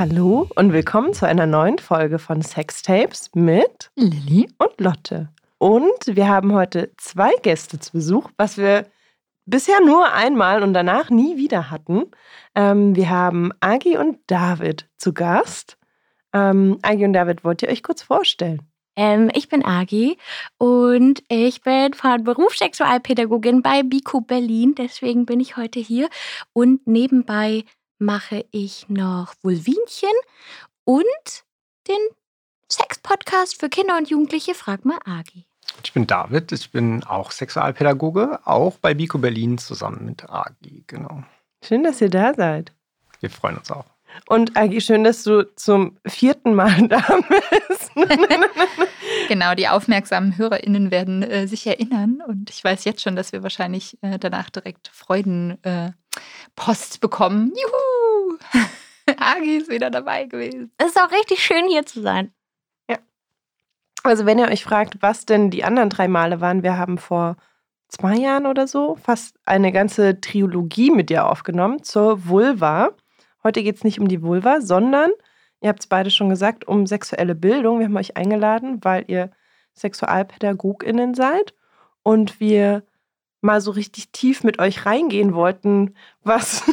Hallo und willkommen zu einer neuen Folge von Sextapes mit Lilly und Lotte. Und wir haben heute zwei Gäste zu Besuch, was wir bisher nur einmal und danach nie wieder hatten. Ähm, wir haben Agi und David zu Gast. Ähm, Agi und David, wollt ihr euch kurz vorstellen? Ähm, ich bin Agi und ich bin von Beruf Sexualpädagogin bei Biko Berlin. Deswegen bin ich heute hier. Und nebenbei mache ich noch Vulvinchen und den Sex-Podcast für Kinder und Jugendliche. Frag mal Agi. Ich bin David, ich bin auch Sexualpädagoge, auch bei Biko Berlin zusammen mit Agi, genau. Schön, dass ihr da seid. Wir freuen uns auch. Und Agi, schön, dass du zum vierten Mal da bist. genau, die aufmerksamen HörerInnen werden äh, sich erinnern. Und ich weiß jetzt schon, dass wir wahrscheinlich äh, danach direkt Freudenpost äh, bekommen. Juhu! Agi ist wieder dabei gewesen. Es ist auch richtig schön, hier zu sein. Ja. Also, wenn ihr euch fragt, was denn die anderen drei Male waren, wir haben vor zwei Jahren oder so fast eine ganze Trilogie mit dir aufgenommen zur Vulva. Heute geht es nicht um die Vulva, sondern, ihr habt es beide schon gesagt, um sexuelle Bildung. Wir haben euch eingeladen, weil ihr SexualpädagogInnen seid und wir mal so richtig tief mit euch reingehen wollten, was.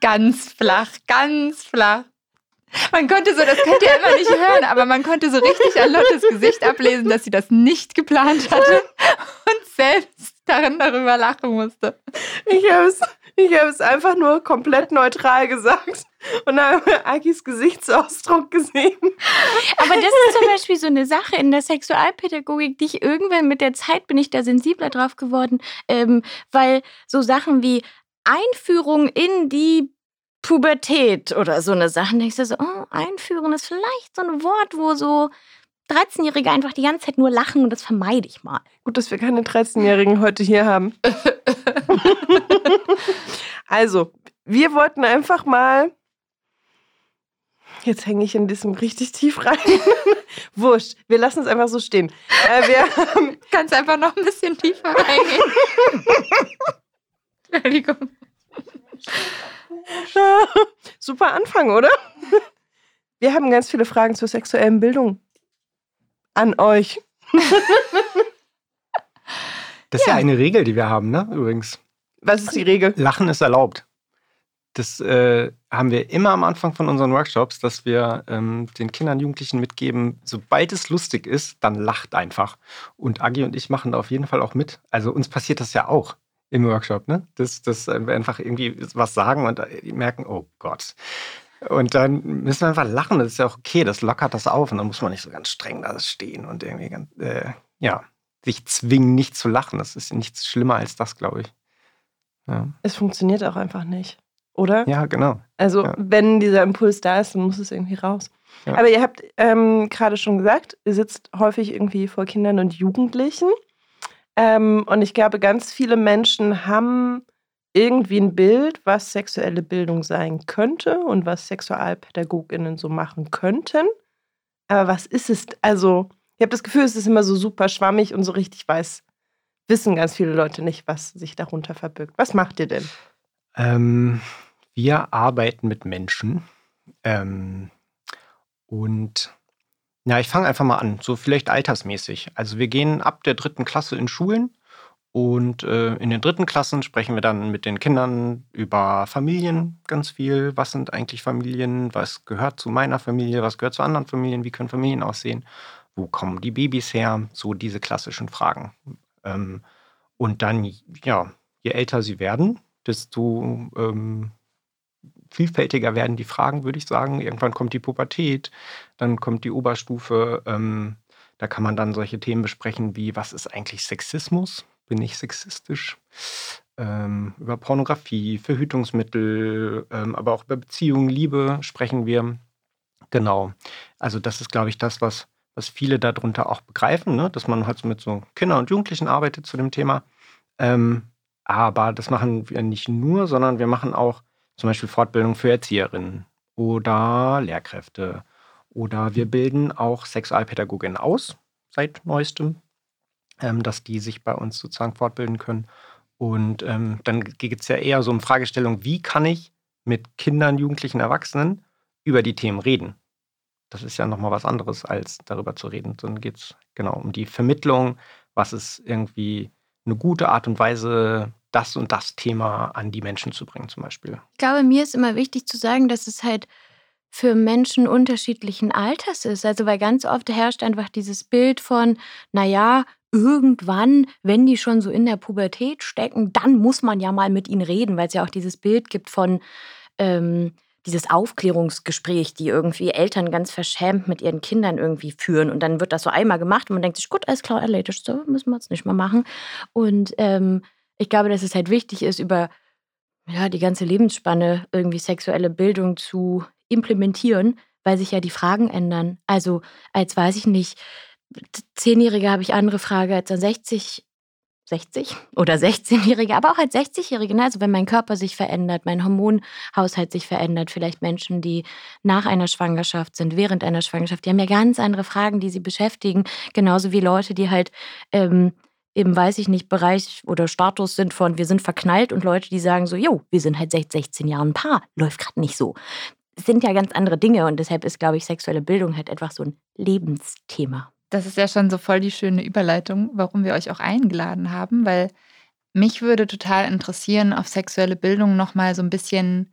ganz flach, ganz flach. Man konnte so, das könnt ihr immer nicht hören, aber man konnte so richtig an Lottes Gesicht ablesen, dass sie das nicht geplant hatte und selbst darin darüber lachen musste. Ich habe es ich habe es einfach nur komplett neutral gesagt und habe Agis Gesichtsausdruck gesehen. Aber das ist zum Beispiel so eine Sache in der Sexualpädagogik, die ich irgendwann mit der Zeit bin ich da sensibler drauf geworden, ähm, weil so Sachen wie Einführung in die Pubertät oder so eine Sache, denkst du so, oh, einführen ist vielleicht so ein Wort, wo so 13-Jährige einfach die ganze Zeit nur lachen und das vermeide ich mal. Gut, dass wir keine 13-Jährigen heute hier haben. also, wir wollten einfach mal. Jetzt hänge ich in diesem richtig tief rein. Wurscht, wir lassen es einfach so stehen. Äh, wir Kannst einfach noch ein bisschen tiefer reingehen. Entschuldigung. Super Anfang, oder? Wir haben ganz viele Fragen zur sexuellen Bildung an euch. Das ist ja. ja eine Regel, die wir haben, ne? Übrigens. Was ist die Regel? Lachen ist erlaubt. Das äh, haben wir immer am Anfang von unseren Workshops, dass wir ähm, den Kindern und Jugendlichen mitgeben, sobald es lustig ist, dann lacht einfach. Und Agi und ich machen da auf jeden Fall auch mit. Also uns passiert das ja auch im Workshop, ne? Dass, dass wir einfach irgendwie was sagen und die merken, oh Gott, und dann müssen wir einfach lachen. Das ist ja auch okay, das lockert das auf. Und dann muss man nicht so ganz streng da stehen und irgendwie ganz, äh, ja, sich zwingen, nicht zu lachen. Das ist nichts schlimmer als das, glaube ich. Ja. Es funktioniert auch einfach nicht, oder? Ja, genau. Also, ja. wenn dieser Impuls da ist, dann muss es irgendwie raus. Ja. Aber ihr habt ähm, gerade schon gesagt, ihr sitzt häufig irgendwie vor Kindern und Jugendlichen. Ähm, und ich glaube, ganz viele Menschen haben irgendwie ein Bild, was sexuelle Bildung sein könnte und was SexualpädagogInnen so machen könnten. Aber was ist es? Also, ich habe das Gefühl, es ist immer so super schwammig und so richtig weiß, wissen ganz viele Leute nicht, was sich darunter verbirgt. Was macht ihr denn? Ähm, wir arbeiten mit Menschen. Ähm, und ja, ich fange einfach mal an, so vielleicht altersmäßig. Also wir gehen ab der dritten Klasse in Schulen und äh, in den dritten Klassen sprechen wir dann mit den Kindern über Familien ganz viel. Was sind eigentlich Familien? Was gehört zu meiner Familie? Was gehört zu anderen Familien? Wie können Familien aussehen? Wo kommen die Babys her? So diese klassischen Fragen. Ähm, und dann, ja, je älter sie werden, desto ähm, vielfältiger werden die Fragen, würde ich sagen. Irgendwann kommt die Pubertät, dann kommt die Oberstufe. Ähm, da kann man dann solche Themen besprechen wie, was ist eigentlich Sexismus? Bin ich sexistisch. Ähm, über Pornografie, Verhütungsmittel, ähm, aber auch über Beziehungen, Liebe sprechen wir. Genau. Also das ist, glaube ich, das, was, was viele darunter auch begreifen, ne? dass man halt mit so Kindern und Jugendlichen arbeitet zu dem Thema. Ähm, aber das machen wir nicht nur, sondern wir machen auch zum Beispiel Fortbildung für Erzieherinnen oder Lehrkräfte. Oder wir bilden auch Sexualpädagoginnen aus seit neuestem ähm, dass die sich bei uns sozusagen fortbilden können. Und ähm, dann geht es ja eher so um Fragestellung, wie kann ich mit Kindern, Jugendlichen, Erwachsenen über die Themen reden. Das ist ja nochmal was anderes, als darüber zu reden. Sondern geht es genau um die Vermittlung, was ist irgendwie eine gute Art und Weise, das und das Thema an die Menschen zu bringen, zum Beispiel. Ich glaube, mir ist immer wichtig zu sagen, dass es halt für Menschen unterschiedlichen Alters ist. Also, weil ganz oft herrscht einfach dieses Bild von, naja, irgendwann, wenn die schon so in der Pubertät stecken, dann muss man ja mal mit ihnen reden, weil es ja auch dieses Bild gibt von ähm, dieses Aufklärungsgespräch, die irgendwie Eltern ganz verschämt mit ihren Kindern irgendwie führen. Und dann wird das so einmal gemacht und man denkt sich, gut, alles klar, erledigt, so müssen wir es nicht mehr machen. Und ähm, ich glaube, dass es halt wichtig ist, über ja, die ganze Lebensspanne irgendwie sexuelle Bildung zu implementieren, weil sich ja die Fragen ändern. Also als weiß ich nicht, Zehnjährige habe ich andere Frage als ein 60 60 oder 16-Jährige, aber auch als 60-Jährige. Ne? Also wenn mein Körper sich verändert, mein Hormonhaushalt sich verändert, vielleicht Menschen, die nach einer Schwangerschaft sind, während einer Schwangerschaft, die haben ja ganz andere Fragen, die sie beschäftigen. Genauso wie Leute, die halt ähm, im, weiß ich nicht, Bereich oder Status sind von wir sind verknallt und Leute, die sagen so, jo, wir sind halt seit 16 Jahren ein Paar, läuft gerade nicht so. Sind ja ganz andere Dinge und deshalb ist, glaube ich, sexuelle Bildung halt einfach so ein Lebensthema. Das ist ja schon so voll die schöne Überleitung, warum wir euch auch eingeladen haben, weil mich würde total interessieren, auf sexuelle Bildung nochmal so ein bisschen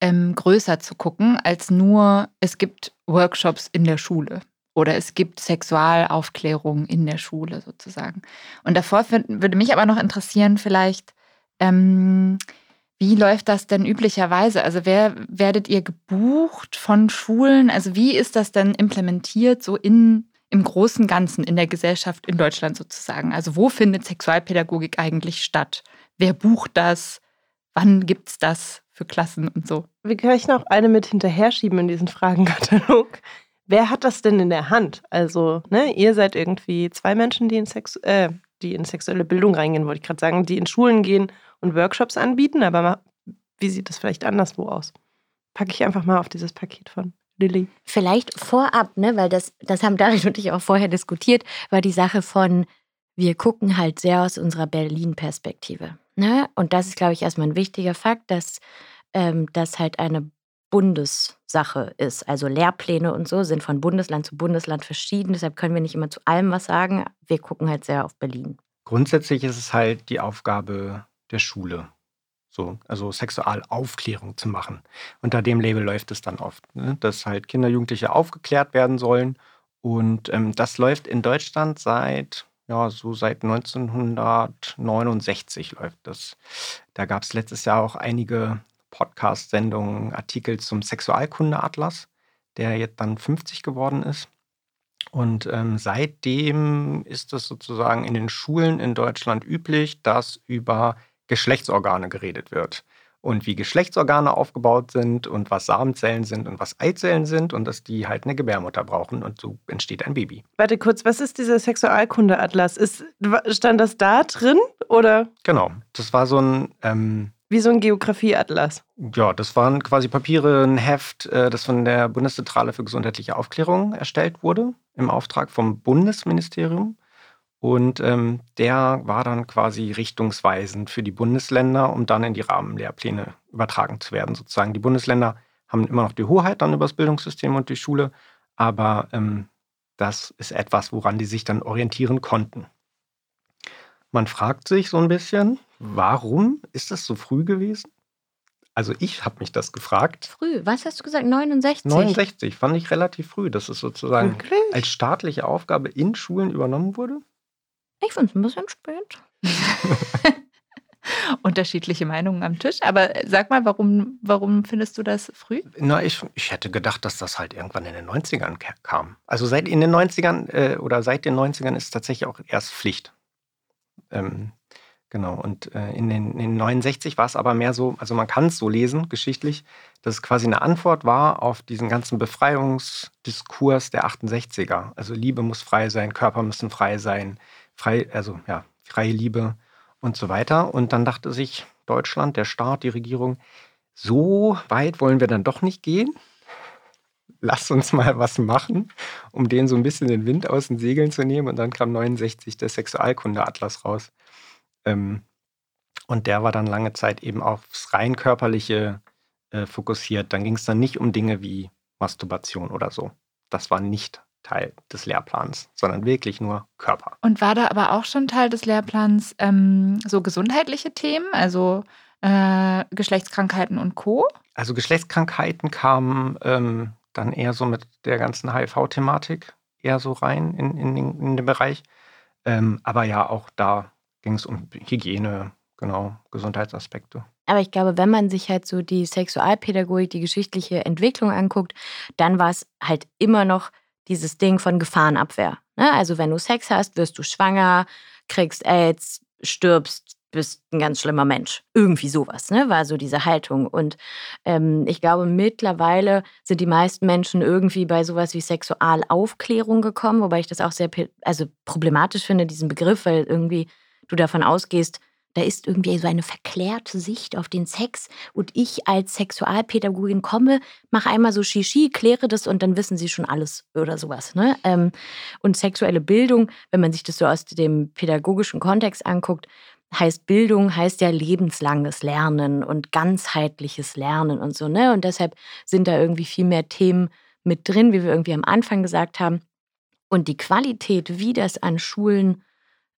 ähm, größer zu gucken, als nur, es gibt Workshops in der Schule oder es gibt Sexualaufklärung in der Schule sozusagen. Und davor würde mich aber noch interessieren, vielleicht, ähm, wie läuft das denn üblicherweise? Also wer werdet ihr gebucht von Schulen? Also wie ist das denn implementiert so in im großen Ganzen in der Gesellschaft in Deutschland sozusagen? Also wo findet Sexualpädagogik eigentlich statt? Wer bucht das? Wann gibt es das für Klassen und so? Wir können noch eine mit hinterher schieben in diesen Fragenkatalog. Wer hat das denn in der Hand? Also, ne, ihr seid irgendwie zwei Menschen, die in, Sex äh, die in sexuelle Bildung reingehen, wollte ich gerade sagen, die in Schulen gehen und Workshops anbieten, aber wie sieht das vielleicht anderswo aus? Packe ich einfach mal auf dieses Paket von Lilly? Vielleicht vorab, ne, weil das, das haben David und ich auch vorher diskutiert, war die Sache von, wir gucken halt sehr aus unserer Berlin-Perspektive. Ne? Und das ist, glaube ich, erstmal ein wichtiger Fakt, dass ähm, das halt eine Bundessache ist. Also Lehrpläne und so sind von Bundesland zu Bundesland verschieden. Deshalb können wir nicht immer zu allem was sagen. Wir gucken halt sehr auf Berlin. Grundsätzlich ist es halt die Aufgabe der Schule, so, also Sexualaufklärung zu machen. Unter dem Label läuft es dann oft, ne? dass halt Kinder, Jugendliche aufgeklärt werden sollen. Und ähm, das läuft in Deutschland seit, ja, so seit 1969 läuft das. Da gab es letztes Jahr auch einige Podcast-Sendungen, Artikel zum Sexualkundeatlas, der jetzt dann 50 geworden ist. Und ähm, seitdem ist es sozusagen in den Schulen in Deutschland üblich, dass über Geschlechtsorgane geredet wird. Und wie Geschlechtsorgane aufgebaut sind und was Samenzellen sind und was Eizellen sind und dass die halt eine Gebärmutter brauchen und so entsteht ein Baby. Warte kurz, was ist dieser Sexualkundeatlas? Ist, stand das da drin oder? Genau, das war so ein. Ähm, wie so ein Geografieatlas. Ja, das waren quasi Papiere, ein Heft, äh, das von der Bundeszentrale für gesundheitliche Aufklärung erstellt wurde, im Auftrag vom Bundesministerium. Und ähm, der war dann quasi richtungsweisend für die Bundesländer, um dann in die Rahmenlehrpläne übertragen zu werden. Sozusagen die Bundesländer haben immer noch die Hoheit dann über das Bildungssystem und die Schule, aber ähm, das ist etwas, woran die sich dann orientieren konnten. Man fragt sich so ein bisschen, warum ist das so früh gewesen? Also ich habe mich das gefragt. Früh, was hast du gesagt? 69? 69 fand ich relativ früh, dass es sozusagen Wirklich? als staatliche Aufgabe in Schulen übernommen wurde. Ich finde es ein bisschen spät. Unterschiedliche Meinungen am Tisch. Aber sag mal, warum, warum findest du das früh? Na, ich, ich hätte gedacht, dass das halt irgendwann in den 90ern kam. Also seit in den 90ern äh, oder seit den 90ern ist es tatsächlich auch erst Pflicht. Ähm, genau. Und äh, in, den, in den 69 war es aber mehr so, also man kann es so lesen, geschichtlich, dass es quasi eine Antwort war auf diesen ganzen Befreiungsdiskurs der 68er. Also Liebe muss frei sein, Körper müssen frei sein, frei, also ja, freie Liebe und so weiter. Und dann dachte sich Deutschland, der Staat, die Regierung, so weit wollen wir dann doch nicht gehen. Lass uns mal was machen, um denen so ein bisschen den Wind aus den Segeln zu nehmen. Und dann kam 69 der Sexualkundeatlas raus. Ähm, und der war dann lange Zeit eben aufs rein körperliche äh, fokussiert. Dann ging es dann nicht um Dinge wie Masturbation oder so. Das war nicht Teil des Lehrplans, sondern wirklich nur Körper. Und war da aber auch schon Teil des Lehrplans ähm, so gesundheitliche Themen, also äh, Geschlechtskrankheiten und Co? Also Geschlechtskrankheiten kamen ähm, dann eher so mit der ganzen HIV-Thematik eher so rein in, in, in den Bereich. Ähm, aber ja, auch da ging es um Hygiene, genau, Gesundheitsaspekte. Aber ich glaube, wenn man sich halt so die Sexualpädagogik, die geschichtliche Entwicklung anguckt, dann war es halt immer noch dieses Ding von Gefahrenabwehr. Ne? Also wenn du Sex hast, wirst du schwanger, kriegst AIDS, stirbst, bist ein ganz schlimmer Mensch. Irgendwie sowas, ne? War so diese Haltung. Und ähm, ich glaube, mittlerweile sind die meisten Menschen irgendwie bei sowas wie Sexualaufklärung gekommen, wobei ich das auch sehr also problematisch finde, diesen Begriff, weil irgendwie du davon ausgehst, da ist irgendwie so eine verklärte Sicht auf den Sex und ich als Sexualpädagogin komme, mache einmal so Shishi, kläre das und dann wissen sie schon alles oder sowas. Ne? Ähm, und sexuelle Bildung, wenn man sich das so aus dem pädagogischen Kontext anguckt, heißt Bildung, heißt ja lebenslanges Lernen und ganzheitliches Lernen und so. Ne? Und deshalb sind da irgendwie viel mehr Themen mit drin, wie wir irgendwie am Anfang gesagt haben. Und die Qualität, wie das an Schulen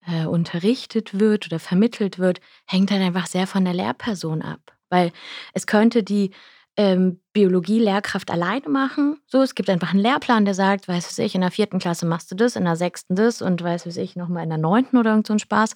äh, unterrichtet wird oder vermittelt wird, hängt dann einfach sehr von der Lehrperson ab. Weil es könnte die ähm, Biologie-Lehrkraft alleine machen. So, es gibt einfach einen Lehrplan, der sagt, weiß was ich, in der vierten Klasse machst du das, in der sechsten das und weiß was ich, nochmal in der neunten oder irgend so ein Spaß.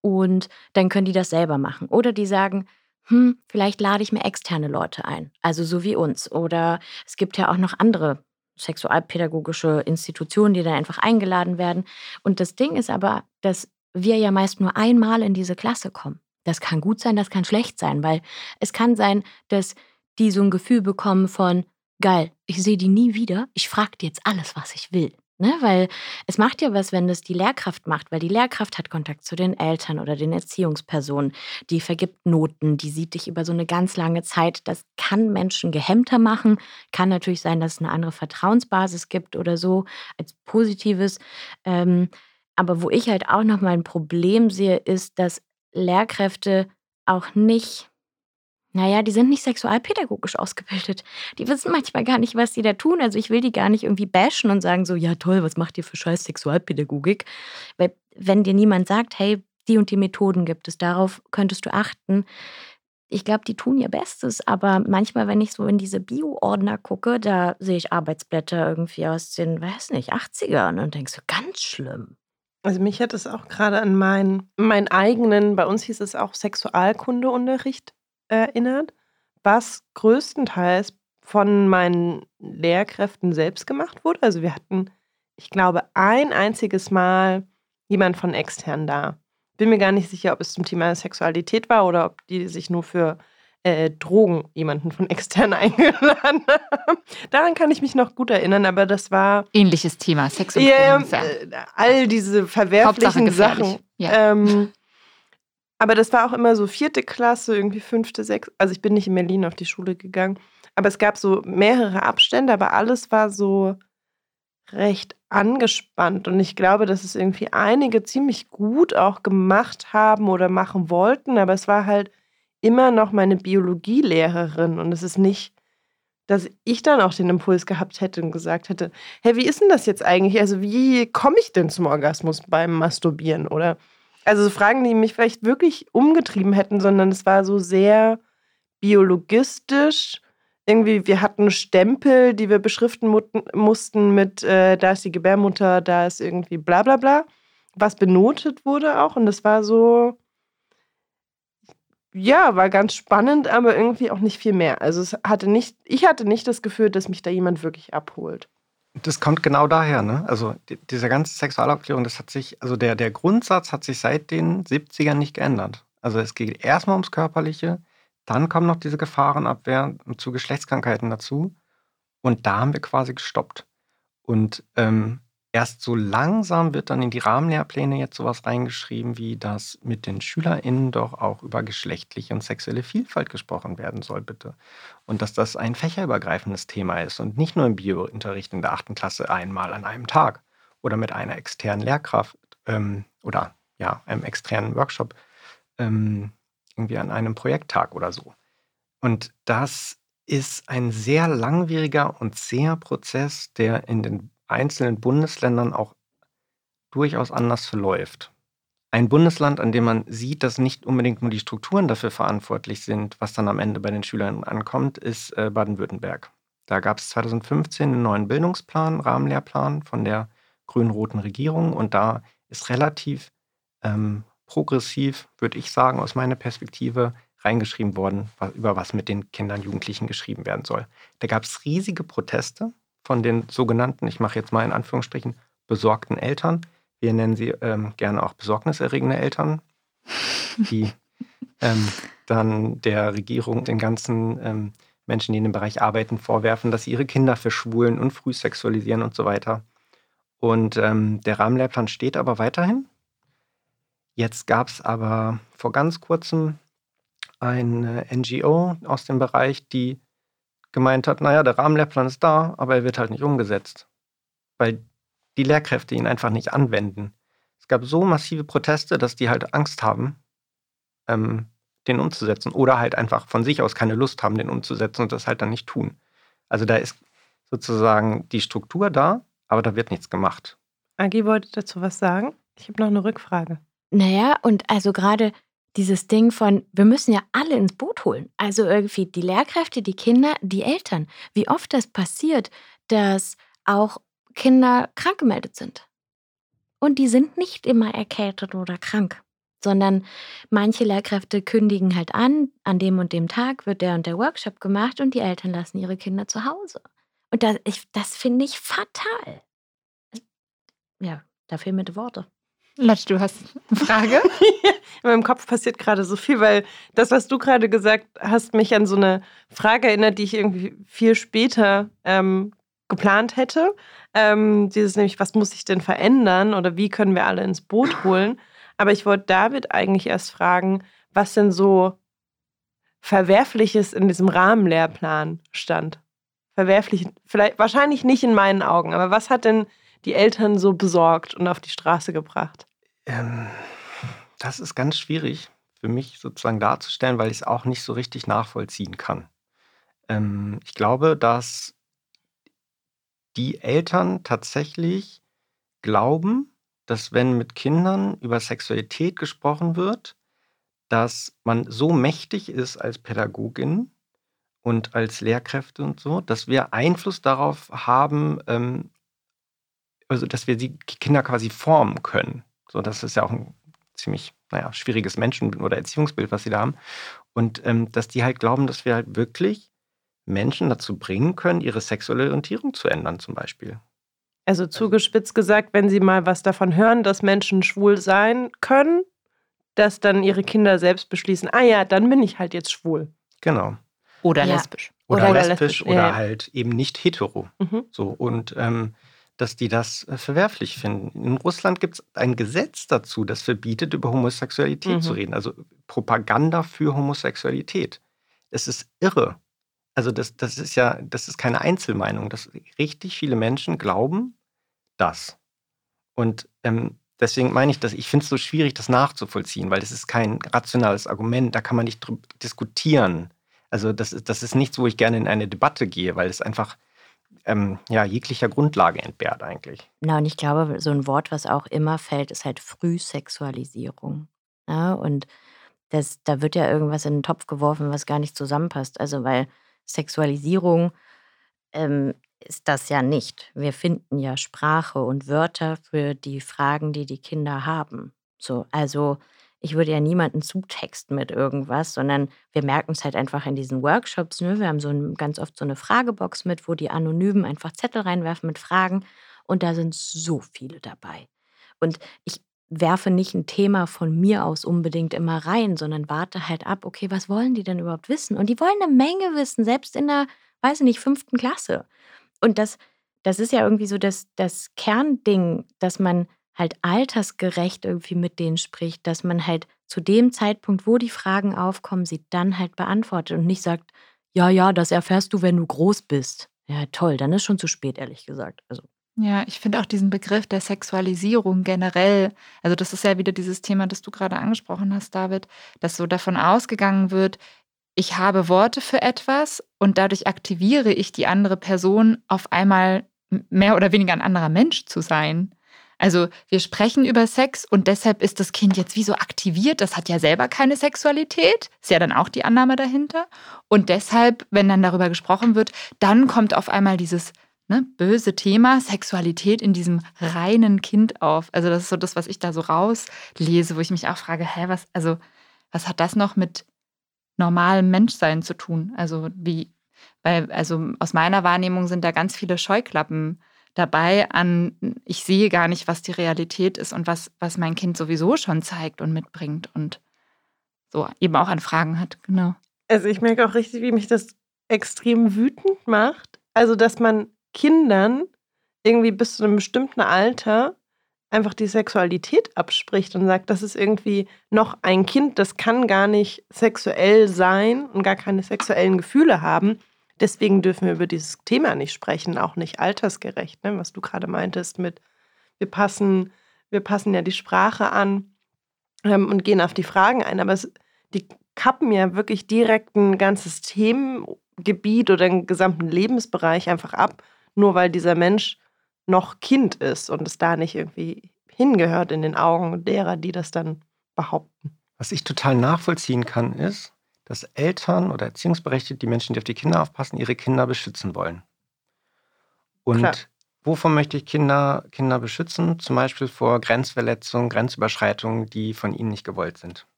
Und dann können die das selber machen. Oder die sagen, hm, vielleicht lade ich mir externe Leute ein, also so wie uns. Oder es gibt ja auch noch andere sexualpädagogische Institutionen, die dann einfach eingeladen werden. Und das Ding ist aber, dass wir ja meist nur einmal in diese Klasse kommen. Das kann gut sein, das kann schlecht sein, weil es kann sein, dass die so ein Gefühl bekommen von, geil, ich sehe die nie wieder, ich frage dir jetzt alles, was ich will. Ne? Weil es macht ja was, wenn das die Lehrkraft macht, weil die Lehrkraft hat Kontakt zu den Eltern oder den Erziehungspersonen, die vergibt Noten, die sieht dich über so eine ganz lange Zeit. Das kann Menschen gehemmter machen. Kann natürlich sein, dass es eine andere Vertrauensbasis gibt oder so als Positives. Ähm, aber wo ich halt auch noch mal ein Problem sehe, ist, dass Lehrkräfte auch nicht naja, die sind nicht sexualpädagogisch ausgebildet. Die wissen manchmal gar nicht, was sie da tun. Also ich will die gar nicht irgendwie bashen und sagen so, ja toll, was macht ihr für scheiß Sexualpädagogik? Weil wenn dir niemand sagt, hey, die und die Methoden gibt es, darauf könntest du achten. Ich glaube, die tun ihr Bestes, aber manchmal, wenn ich so in diese Bio-Ordner gucke, da sehe ich Arbeitsblätter irgendwie aus den, weiß nicht, 80ern und denke so, ganz schlimm. Also mich hat es auch gerade an meinen, meinen eigenen, bei uns hieß es auch Sexualkundeunterricht erinnert, was größtenteils von meinen Lehrkräften selbst gemacht wurde. Also wir hatten, ich glaube, ein einziges Mal jemand von extern da. Bin mir gar nicht sicher, ob es zum Thema Sexualität war oder ob die sich nur für äh, Drogen jemanden von extern eingeladen haben. Daran kann ich mich noch gut erinnern, aber das war. Ähnliches Thema, Sex und yeah. Äh, all diese verwerflichen Sachen. Ja. Ähm, aber das war auch immer so vierte Klasse, irgendwie fünfte, sechste. Also ich bin nicht in Berlin auf die Schule gegangen. Aber es gab so mehrere Abstände, aber alles war so recht angespannt. Und ich glaube, dass es irgendwie einige ziemlich gut auch gemacht haben oder machen wollten. Aber es war halt immer noch meine Biologielehrerin. Und es ist nicht, dass ich dann auch den Impuls gehabt hätte und gesagt hätte, hey, wie ist denn das jetzt eigentlich? Also wie komme ich denn zum Orgasmus beim Masturbieren? Oder also so Fragen, die mich vielleicht wirklich umgetrieben hätten, sondern es war so sehr biologistisch. Irgendwie, wir hatten Stempel, die wir beschriften mussten mit, äh, da ist die Gebärmutter, da ist irgendwie bla bla bla, was benotet wurde auch. Und das war so, ja, war ganz spannend, aber irgendwie auch nicht viel mehr. Also es hatte nicht, ich hatte nicht das Gefühl, dass mich da jemand wirklich abholt. Das kommt genau daher, ne? Also die, diese ganze Sexualaufklärung, das hat sich, also der, der Grundsatz hat sich seit den 70ern nicht geändert. Also es geht erstmal ums Körperliche, dann kommen noch diese Gefahrenabwehr zu Geschlechtskrankheiten dazu. Und da haben wir quasi gestoppt. Und ähm, erst so langsam wird dann in die Rahmenlehrpläne jetzt sowas reingeschrieben, wie dass mit den SchülerInnen doch auch über geschlechtliche und sexuelle Vielfalt gesprochen werden soll, bitte. Und dass das ein fächerübergreifendes Thema ist und nicht nur im Biounterricht in der achten Klasse einmal an einem Tag oder mit einer externen Lehrkraft ähm, oder ja, einem externen Workshop ähm, irgendwie an einem Projekttag oder so. Und das ist ein sehr langwieriger und zäher Prozess, der in den einzelnen Bundesländern auch durchaus anders verläuft. Ein Bundesland, an dem man sieht, dass nicht unbedingt nur die Strukturen dafür verantwortlich sind, was dann am Ende bei den Schülern ankommt, ist äh, Baden-Württemberg. Da gab es 2015 einen neuen Bildungsplan, Rahmenlehrplan von der grün-roten Regierung und da ist relativ ähm, progressiv, würde ich sagen, aus meiner Perspektive reingeschrieben worden, über was mit den Kindern und Jugendlichen geschrieben werden soll. Da gab es riesige Proteste von den sogenannten, ich mache jetzt mal in Anführungsstrichen, besorgten Eltern. Wir nennen sie ähm, gerne auch besorgniserregende Eltern, die ähm, dann der Regierung, den ganzen ähm, Menschen, die in dem Bereich arbeiten, vorwerfen, dass sie ihre Kinder verschwulen und früh sexualisieren und so weiter. Und ähm, der Rahmenlehrplan steht aber weiterhin. Jetzt gab es aber vor ganz kurzem eine NGO aus dem Bereich, die gemeint hat, naja, der Rahmenlehrplan ist da, aber er wird halt nicht umgesetzt, weil die Lehrkräfte ihn einfach nicht anwenden. Es gab so massive Proteste, dass die halt Angst haben, ähm, den umzusetzen oder halt einfach von sich aus keine Lust haben, den umzusetzen und das halt dann nicht tun. Also da ist sozusagen die Struktur da, aber da wird nichts gemacht. Agi wollte dazu was sagen. Ich habe noch eine Rückfrage. Naja, und also gerade dieses Ding von, wir müssen ja alle ins Boot holen. Also irgendwie die Lehrkräfte, die Kinder, die Eltern. Wie oft das passiert, dass auch Kinder krank gemeldet sind. Und die sind nicht immer erkältet oder krank, sondern manche Lehrkräfte kündigen halt an, an dem und dem Tag wird der und der Workshop gemacht und die Eltern lassen ihre Kinder zu Hause. Und das, das finde ich fatal. Ja, da fehlen mir die Worte. Latsch, du hast eine Frage? In meinem Kopf passiert gerade so viel, weil das, was du gerade gesagt hast, mich an so eine Frage erinnert, die ich irgendwie viel später ähm, geplant hätte. Ähm, dieses nämlich, was muss ich denn verändern oder wie können wir alle ins Boot holen? Aber ich wollte David eigentlich erst fragen, was denn so Verwerfliches in diesem Rahmenlehrplan stand. Verwerflich, vielleicht wahrscheinlich nicht in meinen Augen, aber was hat denn die Eltern so besorgt und auf die Straße gebracht? Ähm, das ist ganz schwierig für mich sozusagen darzustellen, weil ich es auch nicht so richtig nachvollziehen kann. Ähm, ich glaube, dass die Eltern tatsächlich glauben, dass wenn mit Kindern über Sexualität gesprochen wird, dass man so mächtig ist als Pädagogin und als Lehrkräfte und so, dass wir Einfluss darauf haben, ähm, also dass wir die Kinder quasi formen können. So, das ist ja auch ein ziemlich, naja, schwieriges Menschen- oder Erziehungsbild, was sie da haben. Und ähm, dass die halt glauben, dass wir halt wirklich Menschen dazu bringen können, ihre sexuelle Orientierung zu ändern, zum Beispiel. Also zugespitzt gesagt, wenn sie mal was davon hören, dass Menschen schwul sein können, dass dann ihre Kinder selbst beschließen, ah ja, dann bin ich halt jetzt schwul. Genau. Oder ja. lesbisch. Oder, oder lesbisch, lesbisch, oder ja. halt eben nicht hetero. Mhm. So, und ähm, dass die das äh, verwerflich finden. In Russland gibt es ein Gesetz dazu, das verbietet, über Homosexualität mhm. zu reden. Also Propaganda für Homosexualität. Es ist irre. Also das, das ist ja, das ist keine Einzelmeinung. Das, richtig viele Menschen glauben das. Und ähm, deswegen meine ich, dass ich finde es so schwierig, das nachzuvollziehen, weil das ist kein rationales Argument, da kann man nicht drüber diskutieren. Also das das ist nichts, wo ich gerne in eine Debatte gehe, weil es einfach ähm, ja, jeglicher Grundlage entbehrt eigentlich. Na, und ich glaube, so ein Wort, was auch immer fällt, ist halt Frühsexualisierung. Ja, und das, da wird ja irgendwas in den Topf geworfen, was gar nicht zusammenpasst. Also, weil Sexualisierung ähm, ist das ja nicht. Wir finden ja Sprache und Wörter für die Fragen, die die Kinder haben. So, also ich würde ja niemanden zutexten mit irgendwas, sondern wir merken es halt einfach in diesen Workshops. Ne? Wir haben so ein, ganz oft so eine Fragebox mit, wo die Anonymen einfach Zettel reinwerfen mit Fragen und da sind so viele dabei. Und ich werfe nicht ein Thema von mir aus unbedingt immer rein, sondern warte halt ab, okay, was wollen die denn überhaupt wissen? Und die wollen eine Menge wissen, selbst in der, weiß ich nicht, fünften Klasse. Und das, das ist ja irgendwie so das, das Kernding, dass man halt altersgerecht irgendwie mit denen spricht, dass man halt zu dem Zeitpunkt, wo die Fragen aufkommen, sie dann halt beantwortet und nicht sagt, ja, ja, das erfährst du, wenn du groß bist. Ja, toll, dann ist schon zu spät, ehrlich gesagt. Also ja, ich finde auch diesen Begriff der Sexualisierung generell, also das ist ja wieder dieses Thema, das du gerade angesprochen hast, David, dass so davon ausgegangen wird, ich habe Worte für etwas und dadurch aktiviere ich die andere Person auf einmal mehr oder weniger ein anderer Mensch zu sein. Also wir sprechen über Sex und deshalb ist das Kind jetzt wie so aktiviert. Das hat ja selber keine Sexualität. Ist ja dann auch die Annahme dahinter. Und deshalb, wenn dann darüber gesprochen wird, dann kommt auf einmal dieses ne, böse Thema Sexualität in diesem reinen Kind auf. Also das ist so das, was ich da so rauslese, wo ich mich auch frage, hä, was, also was hat das noch mit normalem Menschsein zu tun? Also wie, weil, also aus meiner Wahrnehmung sind da ganz viele Scheuklappen dabei an, ich sehe gar nicht, was die Realität ist und was, was mein Kind sowieso schon zeigt und mitbringt und so eben auch an Fragen hat, genau. Also ich merke auch richtig, wie mich das extrem wütend macht. Also, dass man Kindern irgendwie bis zu einem bestimmten Alter einfach die Sexualität abspricht und sagt, das ist irgendwie noch ein Kind, das kann gar nicht sexuell sein und gar keine sexuellen Gefühle haben. Deswegen dürfen wir über dieses Thema nicht sprechen, auch nicht altersgerecht, ne? was du gerade meintest mit, wir passen, wir passen ja die Sprache an ähm, und gehen auf die Fragen ein. Aber es, die kappen ja wirklich direkt ein ganzes Themengebiet oder einen gesamten Lebensbereich einfach ab, nur weil dieser Mensch noch Kind ist und es da nicht irgendwie hingehört in den Augen derer, die das dann behaupten. Was ich total nachvollziehen kann, ist, dass Eltern oder Erziehungsberechtigte, die Menschen, die auf die Kinder aufpassen, ihre Kinder beschützen wollen. Und Klar. wovon möchte ich Kinder, Kinder beschützen? Zum Beispiel vor Grenzverletzungen, Grenzüberschreitungen, die von ihnen nicht gewollt sind.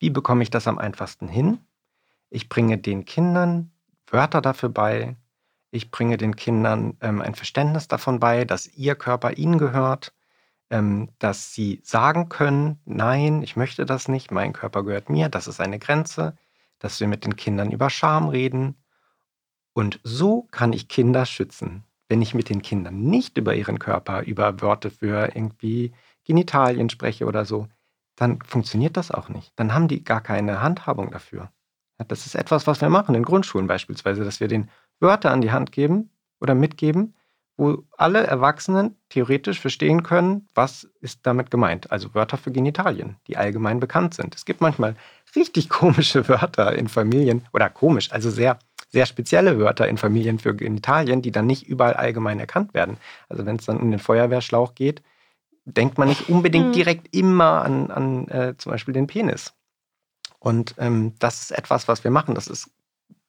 Wie bekomme ich das am einfachsten hin? Ich bringe den Kindern Wörter dafür bei. Ich bringe den Kindern ähm, ein Verständnis davon bei, dass ihr Körper ihnen gehört, ähm, dass sie sagen können, nein, ich möchte das nicht, mein Körper gehört mir, das ist eine Grenze dass wir mit den Kindern über Scham reden. Und so kann ich Kinder schützen. Wenn ich mit den Kindern nicht über ihren Körper, über Wörter für irgendwie Genitalien spreche oder so, dann funktioniert das auch nicht. Dann haben die gar keine Handhabung dafür. Das ist etwas, was wir machen in Grundschulen beispielsweise, dass wir den Wörter an die Hand geben oder mitgeben, wo alle Erwachsenen theoretisch verstehen können, was ist damit gemeint. Also Wörter für Genitalien, die allgemein bekannt sind. Es gibt manchmal richtig komische Wörter in Familien oder komisch, also sehr, sehr spezielle Wörter in Familien für Genitalien, die dann nicht überall allgemein erkannt werden. Also wenn es dann um den Feuerwehrschlauch geht, denkt man nicht unbedingt mhm. direkt immer an, an äh, zum Beispiel den Penis. Und ähm, das ist etwas, was wir machen. Das ist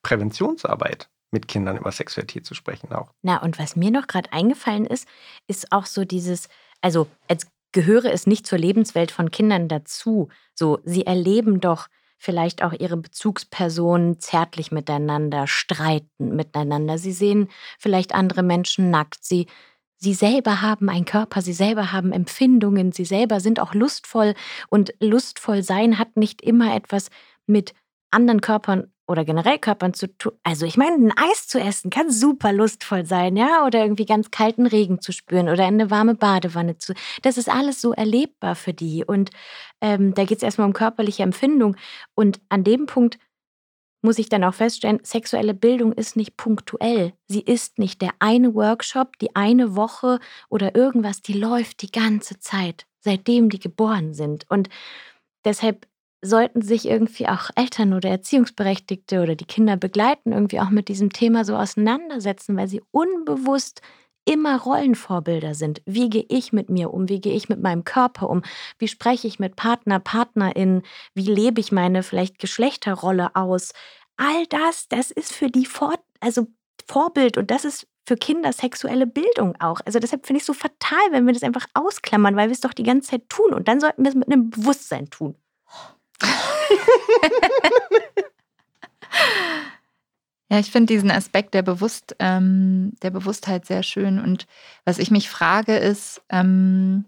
Präventionsarbeit mit Kindern über Sexualität zu sprechen auch. Na, und was mir noch gerade eingefallen ist, ist auch so dieses, also als gehöre es nicht zur Lebenswelt von Kindern dazu. So, sie erleben doch vielleicht auch ihre Bezugspersonen zärtlich miteinander, streiten miteinander. Sie sehen vielleicht andere Menschen nackt. Sie, sie selber haben einen Körper, sie selber haben Empfindungen, sie selber sind auch lustvoll. Und lustvoll sein hat nicht immer etwas mit anderen Körpern oder generell Körpern zu tun. Also ich meine, ein Eis zu essen kann super lustvoll sein, ja, oder irgendwie ganz kalten Regen zu spüren oder in eine warme Badewanne zu. Das ist alles so erlebbar für die. Und ähm, da geht es erstmal um körperliche Empfindung. Und an dem Punkt muss ich dann auch feststellen, sexuelle Bildung ist nicht punktuell. Sie ist nicht der eine Workshop, die eine Woche oder irgendwas, die läuft die ganze Zeit, seitdem die geboren sind. Und deshalb sollten sich irgendwie auch Eltern oder Erziehungsberechtigte oder die Kinder begleiten, irgendwie auch mit diesem Thema so auseinandersetzen, weil sie unbewusst immer Rollenvorbilder sind. Wie gehe ich mit mir um? Wie gehe ich mit meinem Körper um? Wie spreche ich mit Partner, Partnerin? Wie lebe ich meine vielleicht Geschlechterrolle aus? All das, das ist für die Vor also Vorbild und das ist für Kinder sexuelle Bildung auch. Also deshalb finde ich es so fatal, wenn wir das einfach ausklammern, weil wir es doch die ganze Zeit tun und dann sollten wir es mit einem Bewusstsein tun. ja, ich finde diesen Aspekt der, Bewusst, ähm, der Bewusstheit sehr schön. Und was ich mich frage, ist, ähm,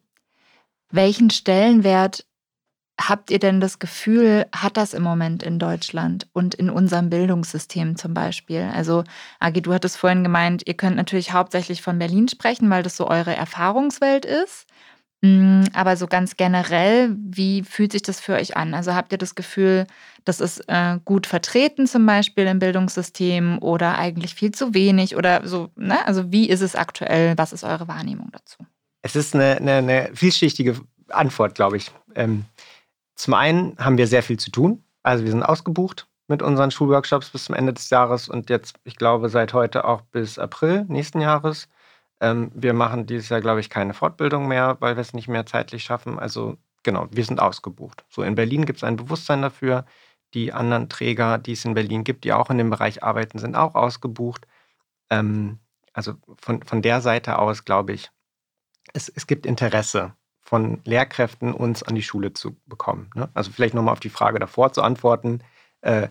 welchen Stellenwert habt ihr denn das Gefühl, hat das im Moment in Deutschland und in unserem Bildungssystem zum Beispiel? Also, Agi, du hattest vorhin gemeint, ihr könnt natürlich hauptsächlich von Berlin sprechen, weil das so eure Erfahrungswelt ist. Mm, aber so ganz generell, wie fühlt sich das für euch an? Also habt ihr das Gefühl, das ist äh, gut vertreten zum Beispiel im Bildungssystem oder eigentlich viel zu wenig oder so? Ne? Also wie ist es aktuell? Was ist eure Wahrnehmung dazu? Es ist eine, eine, eine vielschichtige Antwort, glaube ich. Ähm, zum einen haben wir sehr viel zu tun. Also wir sind ausgebucht. mit unseren Schulworkshops bis zum Ende des Jahres und jetzt, ich glaube, seit heute auch bis April nächsten Jahres. Ähm, wir machen dieses Jahr, glaube ich, keine Fortbildung mehr, weil wir es nicht mehr zeitlich schaffen. Also genau, wir sind ausgebucht. So in Berlin gibt es ein Bewusstsein dafür. Die anderen Träger, die es in Berlin gibt, die auch in dem Bereich arbeiten, sind auch ausgebucht. Ähm, also von, von der Seite aus glaube ich, es, es gibt Interesse von Lehrkräften, uns an die Schule zu bekommen. Ne? Also vielleicht nochmal auf die Frage davor zu antworten. Äh,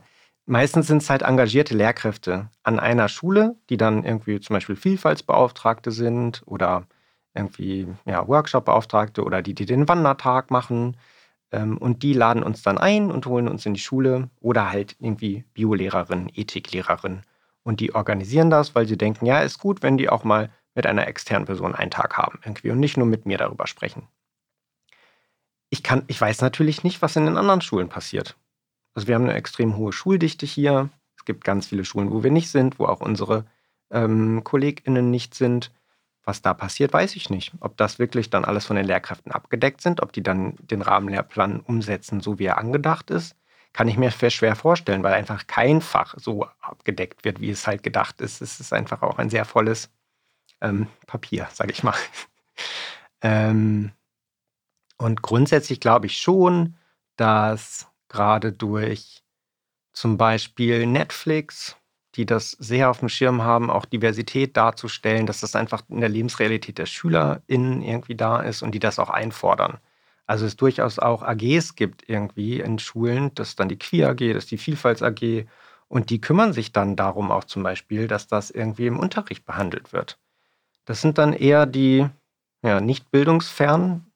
meistens sind es halt engagierte Lehrkräfte an einer Schule, die dann irgendwie zum Beispiel Vielfaltsbeauftragte sind oder irgendwie ja, Workshop-Beauftragte oder die, die den Wandertag machen. Ähm, und die laden uns dann ein und holen uns in die Schule oder halt irgendwie Biolehrerin, Ethiklehrerin. Und die organisieren das, weil sie denken, ja, ist gut, wenn die auch mal mit einer externen Person einen Tag haben irgendwie und nicht nur mit mir darüber sprechen. Ich, kann, ich weiß natürlich nicht, was in den anderen Schulen passiert. Also wir haben eine extrem hohe Schuldichte hier. Es gibt ganz viele Schulen, wo wir nicht sind, wo auch unsere ähm, KollegInnen nicht sind. Was da passiert, weiß ich nicht. Ob das wirklich dann alles von den Lehrkräften abgedeckt sind, ob die dann den Rahmenlehrplan umsetzen, so wie er angedacht ist, kann ich mir schwer vorstellen, weil einfach kein Fach so abgedeckt wird, wie es halt gedacht ist. Es ist einfach auch ein sehr volles ähm, Papier, sage ich mal. ähm, und grundsätzlich glaube ich schon, dass gerade durch zum Beispiel Netflix, die das sehr auf dem Schirm haben, auch Diversität darzustellen, dass das einfach in der Lebensrealität der SchülerInnen irgendwie da ist und die das auch einfordern. Also es durchaus auch AGs gibt irgendwie in Schulen, das ist dann die Queer AG, das ist die Vielfalts AG und die kümmern sich dann darum auch zum Beispiel, dass das irgendwie im Unterricht behandelt wird. Das sind dann eher die ja, nicht bildungsfernen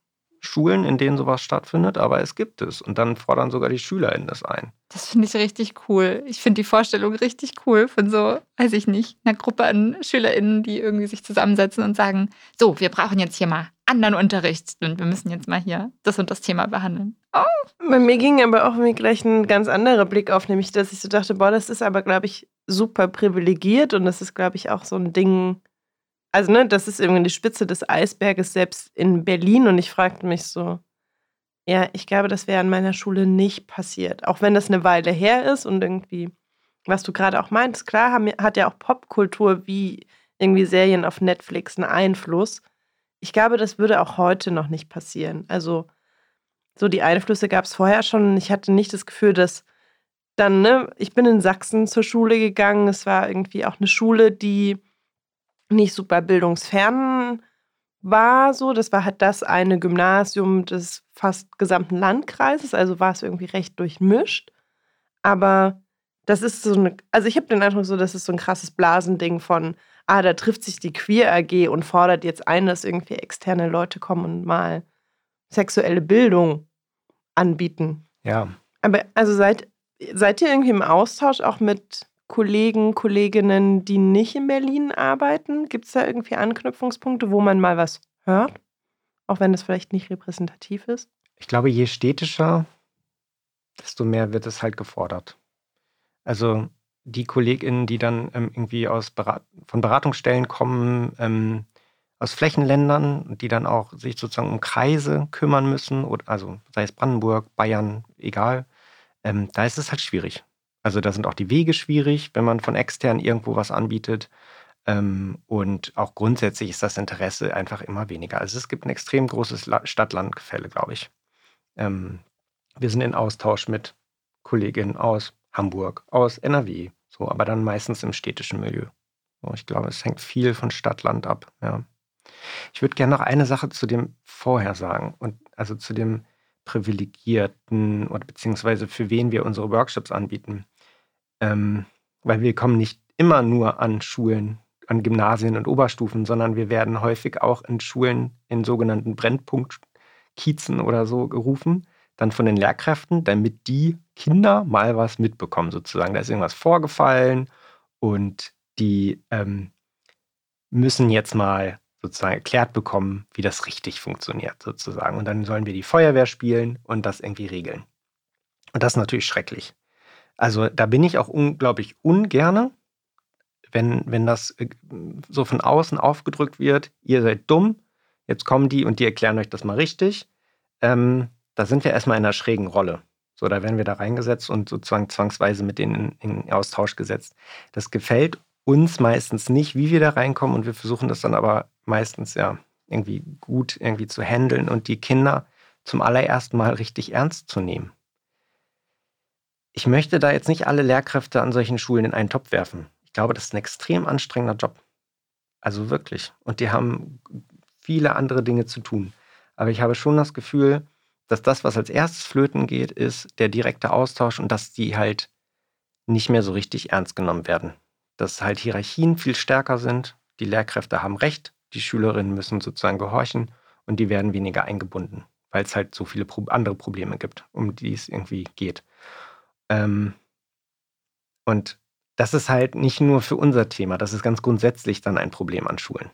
Schulen, in denen sowas stattfindet, aber es gibt es. Und dann fordern sogar die SchülerInnen das ein. Das finde ich richtig cool. Ich finde die Vorstellung richtig cool von so, weiß ich nicht, einer Gruppe an SchülerInnen, die irgendwie sich zusammensetzen und sagen: So, wir brauchen jetzt hier mal anderen Unterricht und wir müssen jetzt mal hier das und das Thema behandeln. Oh. Bei mir ging aber auch mir gleich ein ganz anderer Blick auf, nämlich, dass ich so dachte: Boah, das ist aber, glaube ich, super privilegiert und das ist, glaube ich, auch so ein Ding also, ne, das ist irgendwie die Spitze des Eisberges selbst in Berlin. Und ich fragte mich so, ja, ich glaube, das wäre an meiner Schule nicht passiert. Auch wenn das eine Weile her ist und irgendwie, was du gerade auch meintest, klar haben, hat ja auch Popkultur wie irgendwie Serien auf Netflix einen Einfluss. Ich glaube, das würde auch heute noch nicht passieren. Also, so die Einflüsse gab es vorher schon. Ich hatte nicht das Gefühl, dass dann, ne, ich bin in Sachsen zur Schule gegangen. Es war irgendwie auch eine Schule, die nicht super bildungsfern war so. Das war halt das eine Gymnasium des fast gesamten Landkreises, also war es irgendwie recht durchmischt. Aber das ist so eine, also ich habe den Eindruck so, das ist so ein krasses Blasending von, ah, da trifft sich die Queer AG und fordert jetzt ein, dass irgendwie externe Leute kommen und mal sexuelle Bildung anbieten. Ja. Aber also seid, seid ihr irgendwie im Austausch auch mit Kollegen, Kolleginnen, die nicht in Berlin arbeiten? Gibt es da irgendwie Anknüpfungspunkte, wo man mal was hört? Auch wenn es vielleicht nicht repräsentativ ist? Ich glaube, je städtischer, desto mehr wird es halt gefordert. Also die KollegInnen, die dann ähm, irgendwie aus Berat von Beratungsstellen kommen, ähm, aus Flächenländern, die dann auch sich sozusagen um Kreise kümmern müssen, oder, also sei es Brandenburg, Bayern, egal, ähm, da ist es halt schwierig. Also da sind auch die Wege schwierig, wenn man von extern irgendwo was anbietet. Ähm, und auch grundsätzlich ist das Interesse einfach immer weniger. Also es gibt ein extrem großes Stadt-Land-Gefälle, glaube ich. Ähm, wir sind in Austausch mit Kolleginnen aus Hamburg, aus NRW, so, aber dann meistens im städtischen Milieu. Ich glaube, es hängt viel von Stadt-Land ab. Ja. Ich würde gerne noch eine Sache zu dem vorher sagen und also zu dem Privilegierten oder beziehungsweise für wen wir unsere Workshops anbieten. Ähm, weil wir kommen nicht immer nur an Schulen, an Gymnasien und Oberstufen, sondern wir werden häufig auch in Schulen in sogenannten Brennpunktkiezen oder so gerufen, dann von den Lehrkräften, damit die Kinder mal was mitbekommen sozusagen. Da ist irgendwas vorgefallen und die ähm, müssen jetzt mal sozusagen erklärt bekommen, wie das richtig funktioniert sozusagen. Und dann sollen wir die Feuerwehr spielen und das irgendwie regeln. Und das ist natürlich schrecklich. Also da bin ich auch unglaublich ungerne, wenn, wenn das äh, so von außen aufgedrückt wird, ihr seid dumm, jetzt kommen die und die erklären euch das mal richtig. Ähm, da sind wir erstmal in einer schrägen Rolle. So, da werden wir da reingesetzt und sozusagen zwangsweise mit denen in, in Austausch gesetzt. Das gefällt uns meistens nicht, wie wir da reinkommen und wir versuchen das dann aber meistens ja irgendwie gut irgendwie zu handeln und die Kinder zum allerersten Mal richtig ernst zu nehmen. Ich möchte da jetzt nicht alle Lehrkräfte an solchen Schulen in einen Topf werfen. Ich glaube, das ist ein extrem anstrengender Job. Also wirklich. Und die haben viele andere Dinge zu tun. Aber ich habe schon das Gefühl, dass das, was als erstes flöten geht, ist der direkte Austausch und dass die halt nicht mehr so richtig ernst genommen werden. Dass halt Hierarchien viel stärker sind. Die Lehrkräfte haben Recht, die Schülerinnen müssen sozusagen gehorchen und die werden weniger eingebunden, weil es halt so viele andere Probleme gibt, um die es irgendwie geht. Ähm und das ist halt nicht nur für unser Thema, das ist ganz grundsätzlich dann ein Problem an Schulen.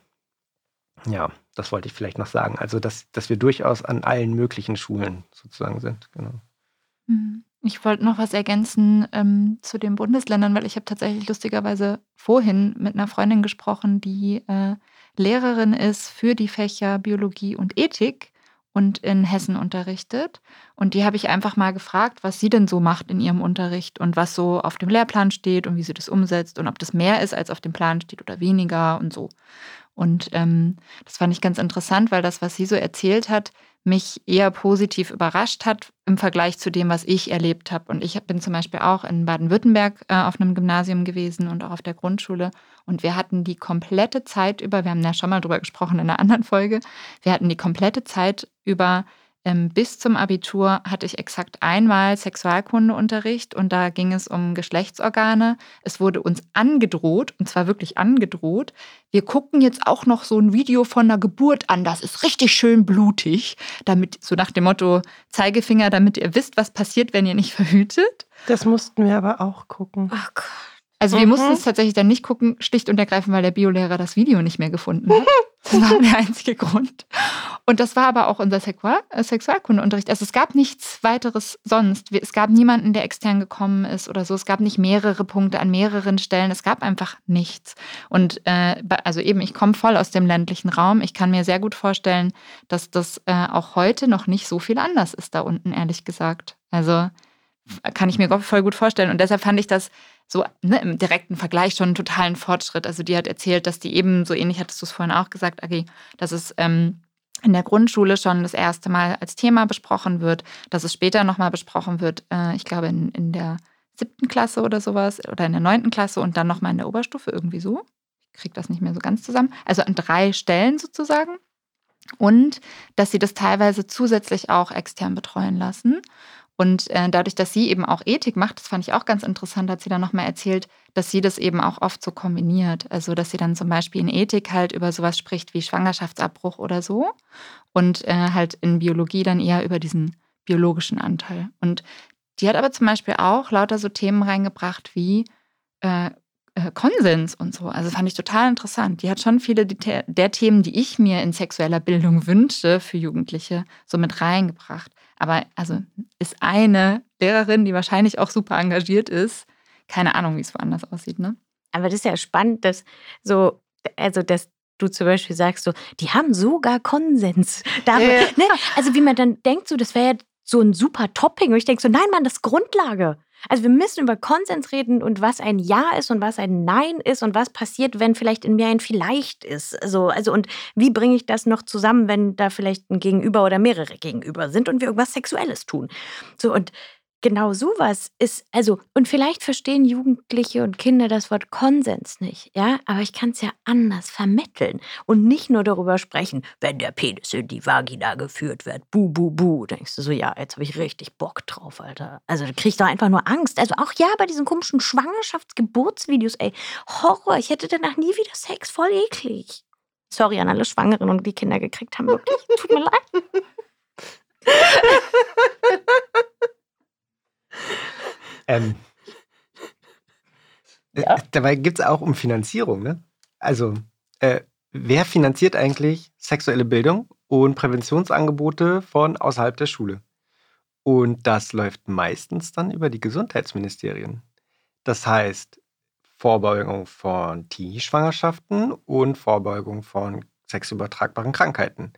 Ja, das wollte ich vielleicht noch sagen. Also, dass, dass wir durchaus an allen möglichen Schulen sozusagen sind. Genau. Mhm. Ich wollte noch was ergänzen ähm, zu den Bundesländern, weil ich habe tatsächlich lustigerweise vorhin mit einer Freundin gesprochen, die äh, Lehrerin ist für die Fächer Biologie und Ethik und in Hessen unterrichtet. Und die habe ich einfach mal gefragt, was sie denn so macht in ihrem Unterricht und was so auf dem Lehrplan steht und wie sie das umsetzt und ob das mehr ist, als auf dem Plan steht oder weniger und so. Und ähm, das fand ich ganz interessant, weil das, was sie so erzählt hat, mich eher positiv überrascht hat im Vergleich zu dem, was ich erlebt habe. Und ich bin zum Beispiel auch in Baden-Württemberg äh, auf einem Gymnasium gewesen und auch auf der Grundschule. Und wir hatten die komplette Zeit über, wir haben ja schon mal drüber gesprochen in einer anderen Folge, wir hatten die komplette Zeit über bis zum Abitur hatte ich exakt einmal Sexualkundeunterricht und da ging es um Geschlechtsorgane. Es wurde uns angedroht, und zwar wirklich angedroht. Wir gucken jetzt auch noch so ein Video von der Geburt an, das ist richtig schön blutig, damit, so nach dem Motto Zeigefinger, damit ihr wisst, was passiert, wenn ihr nicht verhütet. Das mussten wir aber auch gucken. Ach Gott. Also wir mhm. mussten es tatsächlich dann nicht gucken, schlicht und ergreifend, weil der Biolehrer das Video nicht mehr gefunden hat. Das war der einzige Grund. Und das war aber auch unser äh, Sexualkundeunterricht. Also es gab nichts weiteres sonst. Es gab niemanden, der extern gekommen ist oder so. Es gab nicht mehrere Punkte an mehreren Stellen. Es gab einfach nichts. Und äh, also eben, ich komme voll aus dem ländlichen Raum. Ich kann mir sehr gut vorstellen, dass das äh, auch heute noch nicht so viel anders ist da unten, ehrlich gesagt. Also kann ich mir voll gut vorstellen. Und deshalb fand ich das so ne, im direkten Vergleich schon einen totalen Fortschritt. Also die hat erzählt, dass die eben, so ähnlich hattest du es vorhin auch gesagt, Agi, dass es ähm, in der Grundschule schon das erste Mal als Thema besprochen wird, dass es später nochmal besprochen wird, äh, ich glaube in, in der siebten Klasse oder sowas oder in der neunten Klasse und dann nochmal in der Oberstufe irgendwie so. Ich kriege das nicht mehr so ganz zusammen. Also an drei Stellen sozusagen. Und dass sie das teilweise zusätzlich auch extern betreuen lassen. Und äh, dadurch, dass sie eben auch Ethik macht, das fand ich auch ganz interessant, hat sie dann nochmal erzählt, dass sie das eben auch oft so kombiniert. Also, dass sie dann zum Beispiel in Ethik halt über sowas spricht wie Schwangerschaftsabbruch oder so und äh, halt in Biologie dann eher über diesen biologischen Anteil. Und die hat aber zum Beispiel auch lauter so Themen reingebracht wie äh, äh Konsens und so. Also fand ich total interessant. Die hat schon viele der Themen, die ich mir in sexueller Bildung wünsche für Jugendliche, so mit reingebracht. Aber also ist eine Lehrerin, die wahrscheinlich auch super engagiert ist. Keine Ahnung, wie es woanders aussieht, ne? Aber das ist ja spannend, dass so, also dass du zum Beispiel sagst, so, die haben sogar Konsens. Darüber, ja. ne? Also wie man dann denkt, so, das wäre ja so ein super Topping. Und ich denke so, nein, Mann, das ist Grundlage. Also wir müssen über Konsens reden und was ein Ja ist und was ein Nein ist und was passiert, wenn vielleicht in mir ein Vielleicht ist. Also, also und wie bringe ich das noch zusammen, wenn da vielleicht ein Gegenüber oder mehrere Gegenüber sind und wir irgendwas Sexuelles tun. So und genau sowas ist, also, und vielleicht verstehen Jugendliche und Kinder das Wort Konsens nicht, ja, aber ich kann es ja anders vermitteln und nicht nur darüber sprechen, wenn der Penis in die Vagina geführt wird, bu, bu, bu, denkst du so, ja, jetzt habe ich richtig Bock drauf, Alter. Also, da krieg ich doch einfach nur Angst. Also, auch ja, bei diesen komischen Schwangerschaftsgeburtsvideos, ey, Horror, ich hätte danach nie wieder Sex, voll eklig. Sorry an alle Schwangeren und die Kinder gekriegt haben, wirklich. Tut mir leid. Ähm, ja. Dabei geht es auch um Finanzierung. Ne? Also, äh, wer finanziert eigentlich sexuelle Bildung und Präventionsangebote von außerhalb der Schule? Und das läuft meistens dann über die Gesundheitsministerien. Das heißt, Vorbeugung von Teenie-Schwangerschaften und Vorbeugung von sexübertragbaren Krankheiten.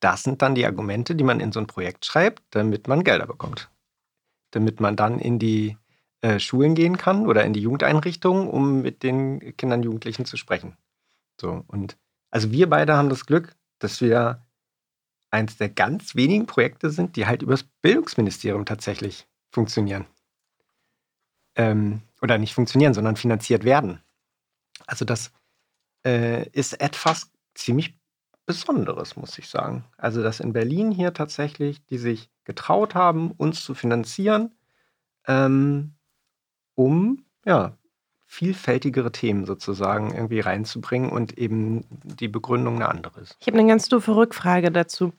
Das sind dann die Argumente, die man in so ein Projekt schreibt, damit man Gelder bekommt damit man dann in die äh, Schulen gehen kann oder in die Jugendeinrichtungen, um mit den Kindern und Jugendlichen zu sprechen. So, und also wir beide haben das Glück, dass wir eins der ganz wenigen Projekte sind, die halt übers Bildungsministerium tatsächlich funktionieren. Ähm, oder nicht funktionieren, sondern finanziert werden. Also das äh, ist etwas ziemlich Besonderes, muss ich sagen. Also dass in Berlin hier tatsächlich, die sich getraut haben, uns zu finanzieren, ähm, um ja, vielfältigere Themen sozusagen irgendwie reinzubringen und eben die Begründung eine andere ist. Ich habe eine ganz doofe Rückfrage dazu.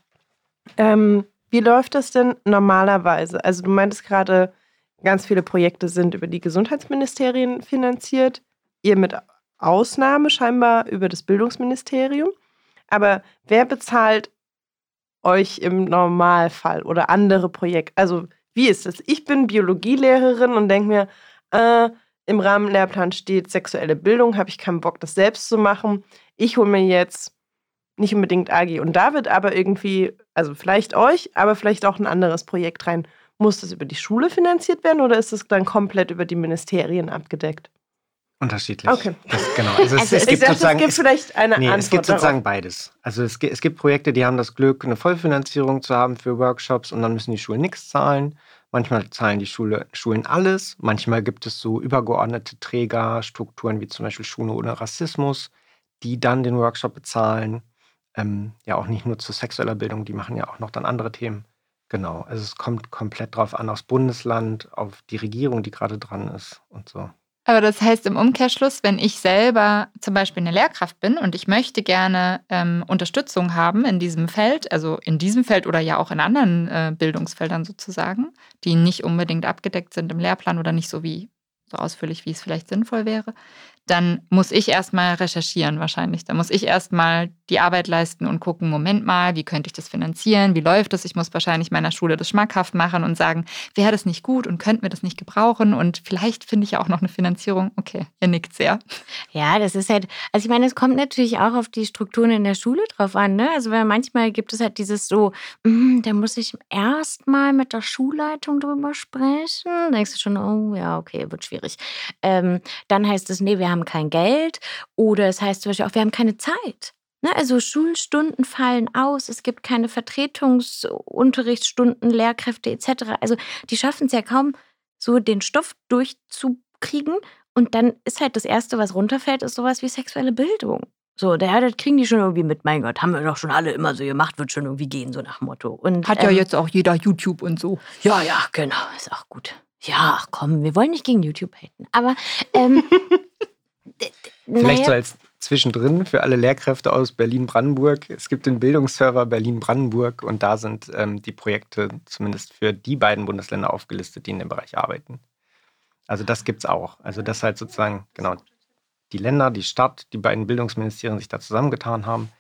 Ähm, wie läuft das denn normalerweise? Also du meintest gerade, ganz viele Projekte sind über die Gesundheitsministerien finanziert. Ihr mit Ausnahme scheinbar über das Bildungsministerium. Aber wer bezahlt euch im Normalfall oder andere Projekte? Also wie ist das? Ich bin Biologielehrerin und denke mir, äh, im Rahmenlehrplan steht sexuelle Bildung, habe ich keinen Bock, das selbst zu machen. Ich hole mir jetzt nicht unbedingt Agi und David, aber irgendwie, also vielleicht euch, aber vielleicht auch ein anderes Projekt rein. Muss das über die Schule finanziert werden oder ist das dann komplett über die Ministerien abgedeckt? Unterschiedlich. Okay. Das, genau. Also, also es, gibt dachte, es gibt vielleicht eine nee, Antwort. Es gibt sozusagen darauf. beides. Also es es gibt Projekte, die haben das Glück, eine Vollfinanzierung zu haben für Workshops und dann müssen die Schulen nichts zahlen. Manchmal zahlen die Schule, Schulen alles. Manchmal gibt es so übergeordnete Trägerstrukturen wie zum Beispiel Schule ohne Rassismus, die dann den Workshop bezahlen. Ähm, ja, auch nicht nur zu sexueller Bildung, die machen ja auch noch dann andere Themen. Genau, also es kommt komplett drauf an, aufs Bundesland, auf die Regierung, die gerade dran ist und so. Aber das heißt im Umkehrschluss, wenn ich selber zum Beispiel eine Lehrkraft bin und ich möchte gerne ähm, Unterstützung haben in diesem Feld, also in diesem Feld oder ja auch in anderen äh, Bildungsfeldern sozusagen, die nicht unbedingt abgedeckt sind im Lehrplan oder nicht so wie so ausführlich, wie es vielleicht sinnvoll wäre, dann muss ich erstmal recherchieren wahrscheinlich. Da muss ich erstmal die Arbeit leisten und gucken, Moment mal, wie könnte ich das finanzieren? Wie läuft das? Ich muss wahrscheinlich meiner Schule das schmackhaft machen und sagen, wäre das nicht gut und könnten wir das nicht gebrauchen? Und vielleicht finde ich ja auch noch eine Finanzierung. Okay, ihr nickt sehr. Ja, das ist halt, also ich meine, es kommt natürlich auch auf die Strukturen in der Schule drauf an. Ne? Also weil manchmal gibt es halt dieses so, mm, da muss ich erstmal mit der Schulleitung drüber sprechen. Da denkst du schon, oh ja, okay, wird schwierig. Ähm, dann heißt es, nee, wir haben kein Geld. Oder es heißt zum Beispiel auch, wir haben keine Zeit. Ne, also Schulstunden fallen aus, es gibt keine Vertretungsunterrichtsstunden, Lehrkräfte etc. Also die schaffen es ja kaum, so den Stoff durchzukriegen. Und dann ist halt das Erste, was runterfällt, ist sowas wie sexuelle Bildung. So, ja, das kriegen die schon irgendwie mit. Mein Gott, haben wir doch schon alle immer so gemacht, wird schon irgendwie gehen, so nach Motto. Und, Hat ja ähm, jetzt auch jeder YouTube und so. Ja, ja, genau, ist auch gut. Ja, ach komm, wir wollen nicht gegen YouTube haten. Aber ähm, Vielleicht so als zwischendrin für alle Lehrkräfte aus Berlin-Brandenburg. Es gibt den Bildungsserver Berlin-Brandenburg und da sind ähm, die Projekte zumindest für die beiden Bundesländer aufgelistet, die in dem Bereich arbeiten. Also das gibt es auch. Also das halt sozusagen, genau, die Länder, die Stadt, die beiden Bildungsministerien sich da zusammengetan haben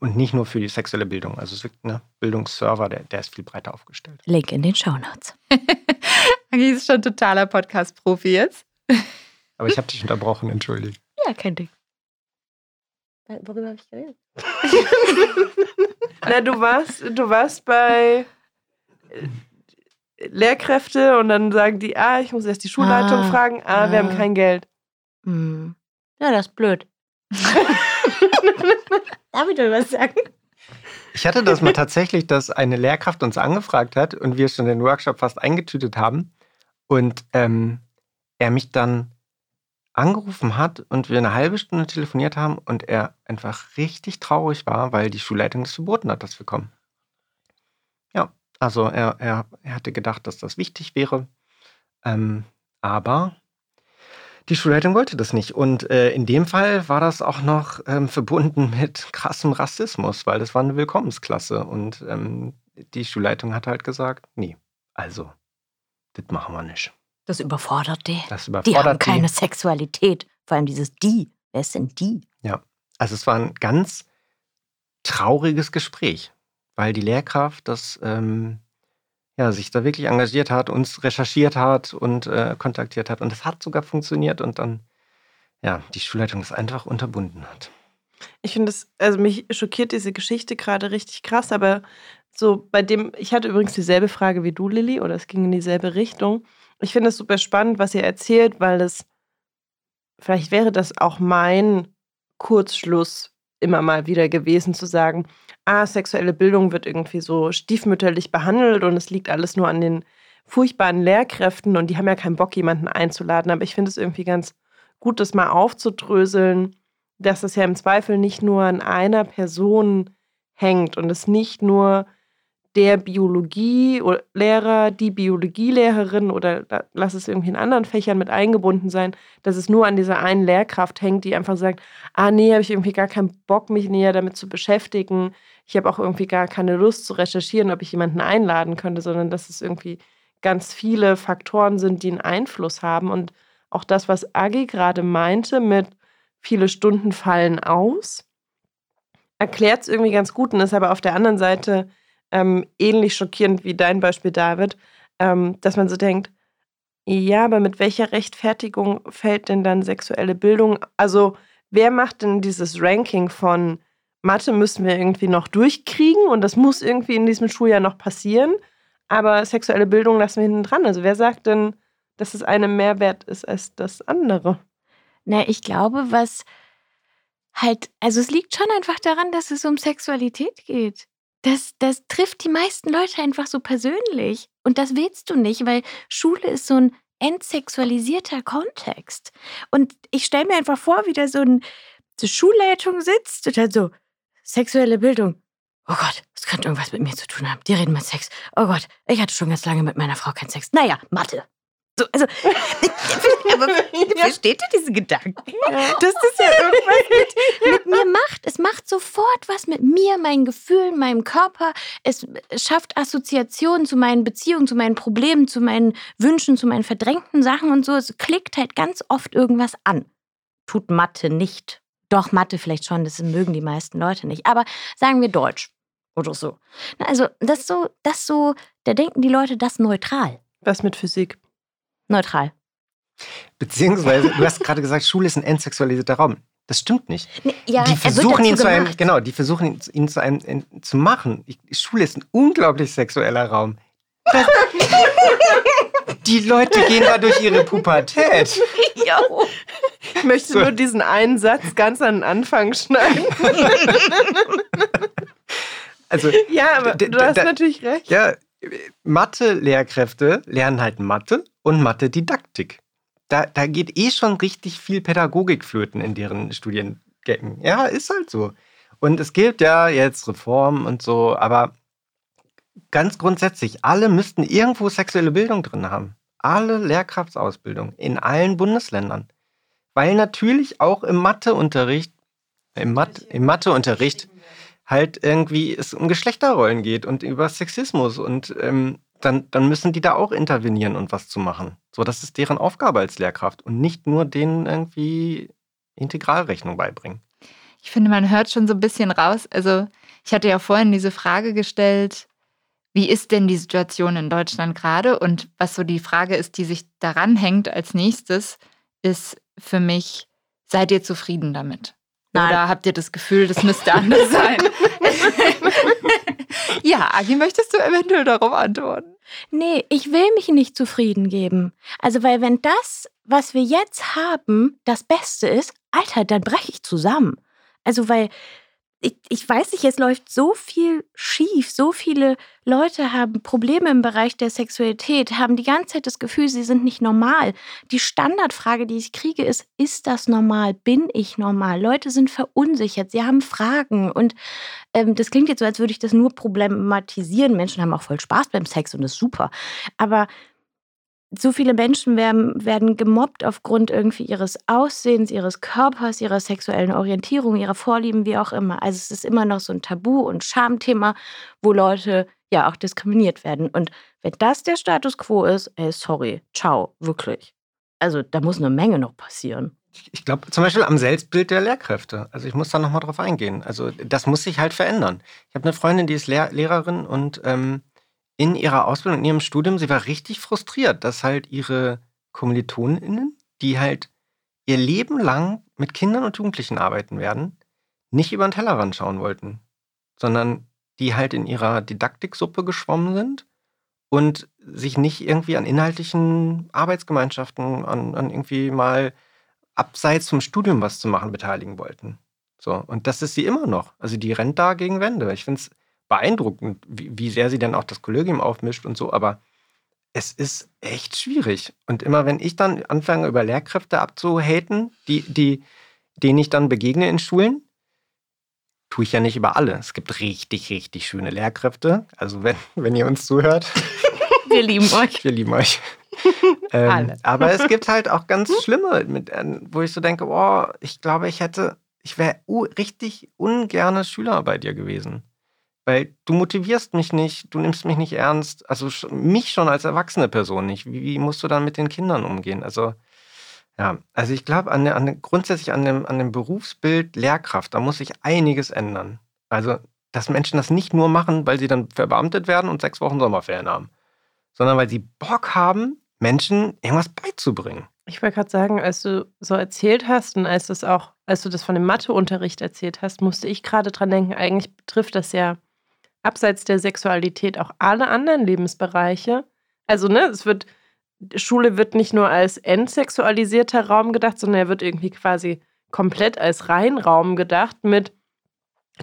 und nicht nur für die sexuelle Bildung. Also es gibt ein Bildungsserver, der, der ist viel breiter aufgestellt. Link in den Shownotes. Agi ist schon totaler Podcast-Profi jetzt. Aber ich habe dich unterbrochen, entschuldige. Ja, kein Ding. Worüber habe ich geredet? Na, du warst, du warst bei äh, Lehrkräfte und dann sagen die, ah, ich muss erst die Schulleitung Ah, fragen, ah, wir haben ah. kein Geld. Hm. Ja, das ist blöd. Darf ich doch was sagen? Ich hatte das mal tatsächlich, dass eine Lehrkraft uns angefragt hat und wir schon den Workshop fast eingetütet haben und ähm, er mich dann angerufen hat und wir eine halbe Stunde telefoniert haben und er einfach richtig traurig war, weil die Schulleitung das verboten hat, dass wir kommen. Ja, also er, er, er hatte gedacht, dass das wichtig wäre, ähm, aber die Schulleitung wollte das nicht. Und äh, in dem Fall war das auch noch ähm, verbunden mit krassem Rassismus, weil das war eine Willkommensklasse. Und ähm, die Schulleitung hat halt gesagt, nee, also, das machen wir nicht. Das überfordert die. Das Die überfordert haben keine Sexualität. Vor allem dieses die. Wer sind die? Ja, also es war ein ganz trauriges Gespräch, weil die Lehrkraft das ähm, ja, sich da wirklich engagiert hat, uns recherchiert hat und äh, kontaktiert hat. Und es hat sogar funktioniert und dann, ja, die Schulleitung das einfach unterbunden hat. Ich finde es, also mich schockiert diese Geschichte gerade richtig krass, aber so bei dem, ich hatte übrigens dieselbe Frage wie du, Lilly, oder es ging in dieselbe Richtung. Ich finde es super spannend, was ihr erzählt, weil es, vielleicht wäre das auch mein Kurzschluss immer mal wieder gewesen, zu sagen, ah, sexuelle Bildung wird irgendwie so stiefmütterlich behandelt und es liegt alles nur an den furchtbaren Lehrkräften und die haben ja keinen Bock, jemanden einzuladen. Aber ich finde es irgendwie ganz gut, das mal aufzudröseln, dass es ja im Zweifel nicht nur an einer Person hängt und es nicht nur der Biologielehrer, die Biologielehrerin oder lass es irgendwie in anderen Fächern mit eingebunden sein, dass es nur an dieser einen Lehrkraft hängt, die einfach sagt, ah nee, habe ich irgendwie gar keinen Bock, mich näher damit zu beschäftigen. Ich habe auch irgendwie gar keine Lust zu recherchieren, ob ich jemanden einladen könnte, sondern dass es irgendwie ganz viele Faktoren sind, die einen Einfluss haben. Und auch das, was Agi gerade meinte mit viele Stunden fallen aus, erklärt es irgendwie ganz gut und ist aber auf der anderen Seite ähm, ähnlich schockierend wie dein Beispiel, David, ähm, dass man so denkt, ja, aber mit welcher Rechtfertigung fällt denn dann sexuelle Bildung? Also, wer macht denn dieses Ranking von Mathe müssen wir irgendwie noch durchkriegen und das muss irgendwie in diesem Schuljahr noch passieren, aber sexuelle Bildung lassen wir hinten dran. Also, wer sagt denn, dass es einem Mehrwert ist als das andere? Na, ich glaube, was halt, also es liegt schon einfach daran, dass es um Sexualität geht das, das trifft die meisten Leute einfach so persönlich. Und das willst du nicht, weil Schule ist so ein entsexualisierter Kontext. Und ich stelle mir einfach vor, wie da so eine Schulleitung sitzt und dann so, sexuelle Bildung. Oh Gott, das könnte irgendwas mit mir zu tun haben. Die reden mit Sex. Oh Gott, ich hatte schon ganz lange mit meiner Frau keinen Sex. Naja, Mathe. So, also, aber versteht ihr diese Gedanken? Dass das ja irgendwas mit, mit, mir macht. Es macht sofort was mit mir, meinen Gefühlen, meinem Körper. Es schafft Assoziationen zu meinen Beziehungen, zu meinen Problemen, zu meinen Wünschen, zu meinen verdrängten Sachen und so. Es klickt halt ganz oft irgendwas an. Tut Mathe nicht. Doch, Mathe vielleicht schon, das mögen die meisten Leute nicht. Aber sagen wir Deutsch oder so. Also, das so, das so, da denken die Leute das neutral. Was mit Physik? Neutral. Beziehungsweise, du hast gerade gesagt, Schule ist ein entsexualisierter Raum. Das stimmt nicht. Nee, ja, die versuchen ihn zu einem, genau, die versuchen ihn, ihn zu einem in, zu machen. Schule ist ein unglaublich sexueller Raum. Das, die Leute gehen da durch ihre Pubertät. Jo. Ich möchte so. nur diesen einen Satz ganz an den Anfang schneiden. Also, ja, aber du hast natürlich recht. Ja, Mathe-Lehrkräfte lernen halt Mathe und Mathe-Didaktik. Da, da geht eh schon richtig viel Pädagogik flöten in deren Studiengängen. Ja, ist halt so. Und es gibt ja jetzt Reformen und so, aber ganz grundsätzlich, alle müssten irgendwo sexuelle Bildung drin haben. Alle Lehrkraftsausbildung in allen Bundesländern. Weil natürlich auch im Matheunterricht, im, Mathe, im Matheunterricht halt irgendwie es um Geschlechterrollen geht und über Sexismus und ähm, dann, dann müssen die da auch intervenieren und was zu machen. So, das ist deren Aufgabe als Lehrkraft und nicht nur denen irgendwie Integralrechnung beibringen. Ich finde, man hört schon so ein bisschen raus. Also, ich hatte ja vorhin diese Frage gestellt, wie ist denn die Situation in Deutschland gerade? Und was so die Frage ist, die sich daran hängt als nächstes, ist für mich, seid ihr zufrieden damit? Nein. Oder habt ihr das Gefühl, das müsste anders sein? ja, Agi, möchtest du eventuell darauf antworten? Nee, ich will mich nicht zufrieden geben. Also, weil wenn das, was wir jetzt haben, das Beste ist, Alter, dann breche ich zusammen. Also, weil ich, ich weiß nicht, es läuft so viel schief. So viele Leute haben Probleme im Bereich der Sexualität, haben die ganze Zeit das Gefühl, sie sind nicht normal. Die Standardfrage, die ich kriege, ist, ist das normal? Bin ich normal? Leute sind verunsichert, sie haben Fragen. Und ähm, das klingt jetzt so, als würde ich das nur problematisieren. Menschen haben auch voll Spaß beim Sex und das ist super. Aber so viele Menschen werden, werden gemobbt aufgrund irgendwie ihres Aussehens, ihres Körpers, ihrer sexuellen Orientierung, ihrer Vorlieben, wie auch immer. Also es ist immer noch so ein Tabu- und Schamthema, wo Leute ja auch diskriminiert werden. Und wenn das der Status quo ist, ey, sorry, ciao, wirklich. Also da muss eine Menge noch passieren. Ich glaube zum Beispiel am Selbstbild der Lehrkräfte. Also ich muss da nochmal drauf eingehen. Also das muss sich halt verändern. Ich habe eine Freundin, die ist Lehr Lehrerin und ähm, in ihrer Ausbildung, in ihrem Studium, sie war richtig frustriert, dass halt ihre KommilitonInnen, die halt ihr Leben lang mit Kindern und Jugendlichen arbeiten werden, nicht über den Tellerrand schauen wollten, sondern die halt in ihrer Didaktiksuppe geschwommen sind und sich nicht irgendwie an inhaltlichen Arbeitsgemeinschaften, an, an irgendwie mal abseits vom Studium was zu machen beteiligen wollten. So, und das ist sie immer noch. Also die rennt da gegen Wände. Ich finde es beeindruckend, wie, wie sehr sie dann auch das Kollegium aufmischt und so, aber es ist echt schwierig. Und immer wenn ich dann anfange, über Lehrkräfte abzuhaten, die, die, denen ich dann begegne in Schulen, tue ich ja nicht über alle. Es gibt richtig, richtig schöne Lehrkräfte. Also wenn, wenn ihr uns zuhört. Wir lieben euch. Wir lieben euch. ähm, aber es gibt halt auch ganz schlimme, mit, äh, wo ich so denke, oh, ich glaube, ich hätte, ich wäre richtig ungerne Schüler bei dir gewesen. Weil du motivierst mich nicht, du nimmst mich nicht ernst, also mich schon als erwachsene Person nicht. Wie, wie musst du dann mit den Kindern umgehen? Also, ja, also ich glaube, an, an, grundsätzlich an dem, an dem Berufsbild Lehrkraft, da muss sich einiges ändern. Also, dass Menschen das nicht nur machen, weil sie dann verbeamtet werden und sechs Wochen Sommerferien haben, sondern weil sie Bock haben, Menschen irgendwas beizubringen. Ich wollte gerade sagen, als du so erzählt hast und als, das auch, als du das von dem Matheunterricht erzählt hast, musste ich gerade dran denken, eigentlich betrifft das ja abseits der Sexualität auch alle anderen Lebensbereiche. Also, ne, es wird Schule wird nicht nur als entsexualisierter Raum gedacht, sondern er wird irgendwie quasi komplett als Reinraum gedacht mit,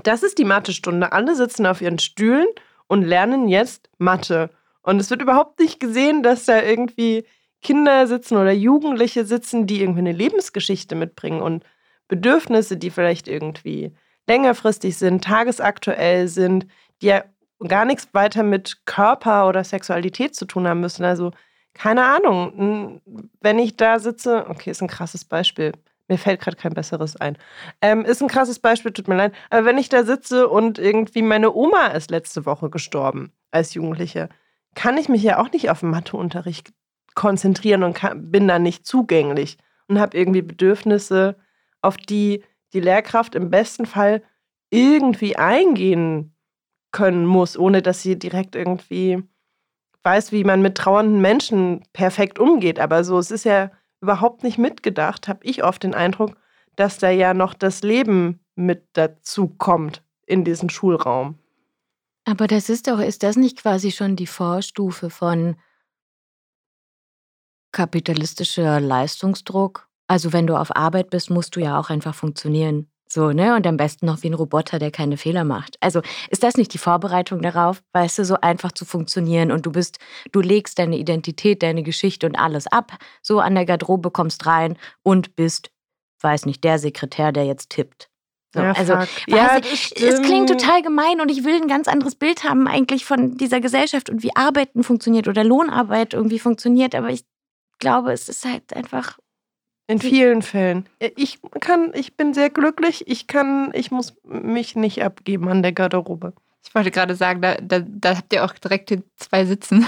das ist die Mathestunde. Alle sitzen auf ihren Stühlen und lernen jetzt Mathe. Und es wird überhaupt nicht gesehen, dass da irgendwie Kinder sitzen oder Jugendliche sitzen, die irgendwie eine Lebensgeschichte mitbringen und Bedürfnisse, die vielleicht irgendwie längerfristig sind, tagesaktuell sind, die ja gar nichts weiter mit Körper oder Sexualität zu tun haben müssen. Also keine Ahnung, wenn ich da sitze, okay, ist ein krasses Beispiel. Mir fällt gerade kein besseres ein. Ähm, ist ein krasses Beispiel, tut mir leid. Aber wenn ich da sitze und irgendwie meine Oma ist letzte Woche gestorben als Jugendliche, kann ich mich ja auch nicht auf Matheunterricht konzentrieren und kann, bin da nicht zugänglich und habe irgendwie Bedürfnisse, auf die die Lehrkraft im besten Fall irgendwie eingehen können muss, ohne dass sie direkt irgendwie weiß, wie man mit trauernden Menschen perfekt umgeht. Aber so, es ist ja überhaupt nicht mitgedacht, habe ich oft den Eindruck, dass da ja noch das Leben mit dazu kommt in diesen Schulraum. Aber das ist doch, ist das nicht quasi schon die Vorstufe von kapitalistischer Leistungsdruck? Also wenn du auf Arbeit bist, musst du ja auch einfach funktionieren. So, ne? Und am besten noch wie ein Roboter, der keine Fehler macht. Also ist das nicht die Vorbereitung darauf, weißt du, so einfach zu funktionieren und du bist, du legst deine Identität, deine Geschichte und alles ab, so an der Garderobe kommst rein und bist, weiß nicht, der Sekretär, der jetzt tippt. So, ja, also ja, ich, es klingt total gemein und ich will ein ganz anderes Bild haben eigentlich von dieser Gesellschaft und wie Arbeiten funktioniert oder Lohnarbeit irgendwie funktioniert, aber ich glaube, es ist halt einfach in vielen Fällen. Äh, ich kann, ich bin sehr glücklich. Ich kann, ich muss mich nicht abgeben an der Garderobe. Ich wollte gerade sagen, da, da, da habt ihr auch direkt zwei Sitzen.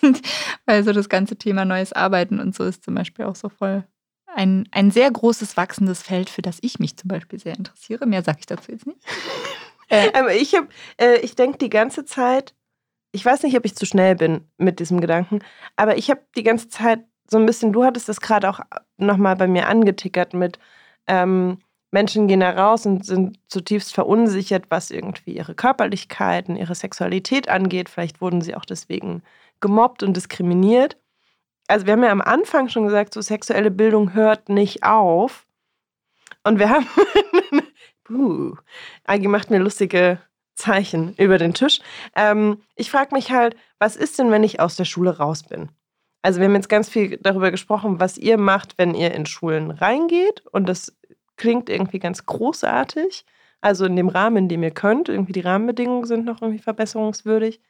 Weil so das ganze Thema neues Arbeiten und so ist zum Beispiel auch so voll ein, ein sehr großes wachsendes Feld, für das ich mich zum Beispiel sehr interessiere. Mehr sage ich dazu jetzt nicht. äh, aber ich, äh, ich denke die ganze Zeit, ich weiß nicht, ob ich zu schnell bin mit diesem Gedanken, aber ich habe die ganze Zeit so ein bisschen, du hattest das gerade auch nochmal bei mir angetickert mit ähm, Menschen gehen da raus und sind zutiefst verunsichert, was irgendwie ihre Körperlichkeit und ihre Sexualität angeht. Vielleicht wurden sie auch deswegen gemobbt und diskriminiert. Also wir haben ja am Anfang schon gesagt, so sexuelle Bildung hört nicht auf. Und wir haben, puh, Agi macht mir lustige Zeichen über den Tisch. Ähm, ich frage mich halt, was ist denn, wenn ich aus der Schule raus bin? Also wir haben jetzt ganz viel darüber gesprochen, was ihr macht, wenn ihr in Schulen reingeht. Und das klingt irgendwie ganz großartig. Also in dem Rahmen, in dem ihr könnt. Irgendwie die Rahmenbedingungen sind noch irgendwie verbesserungswürdig.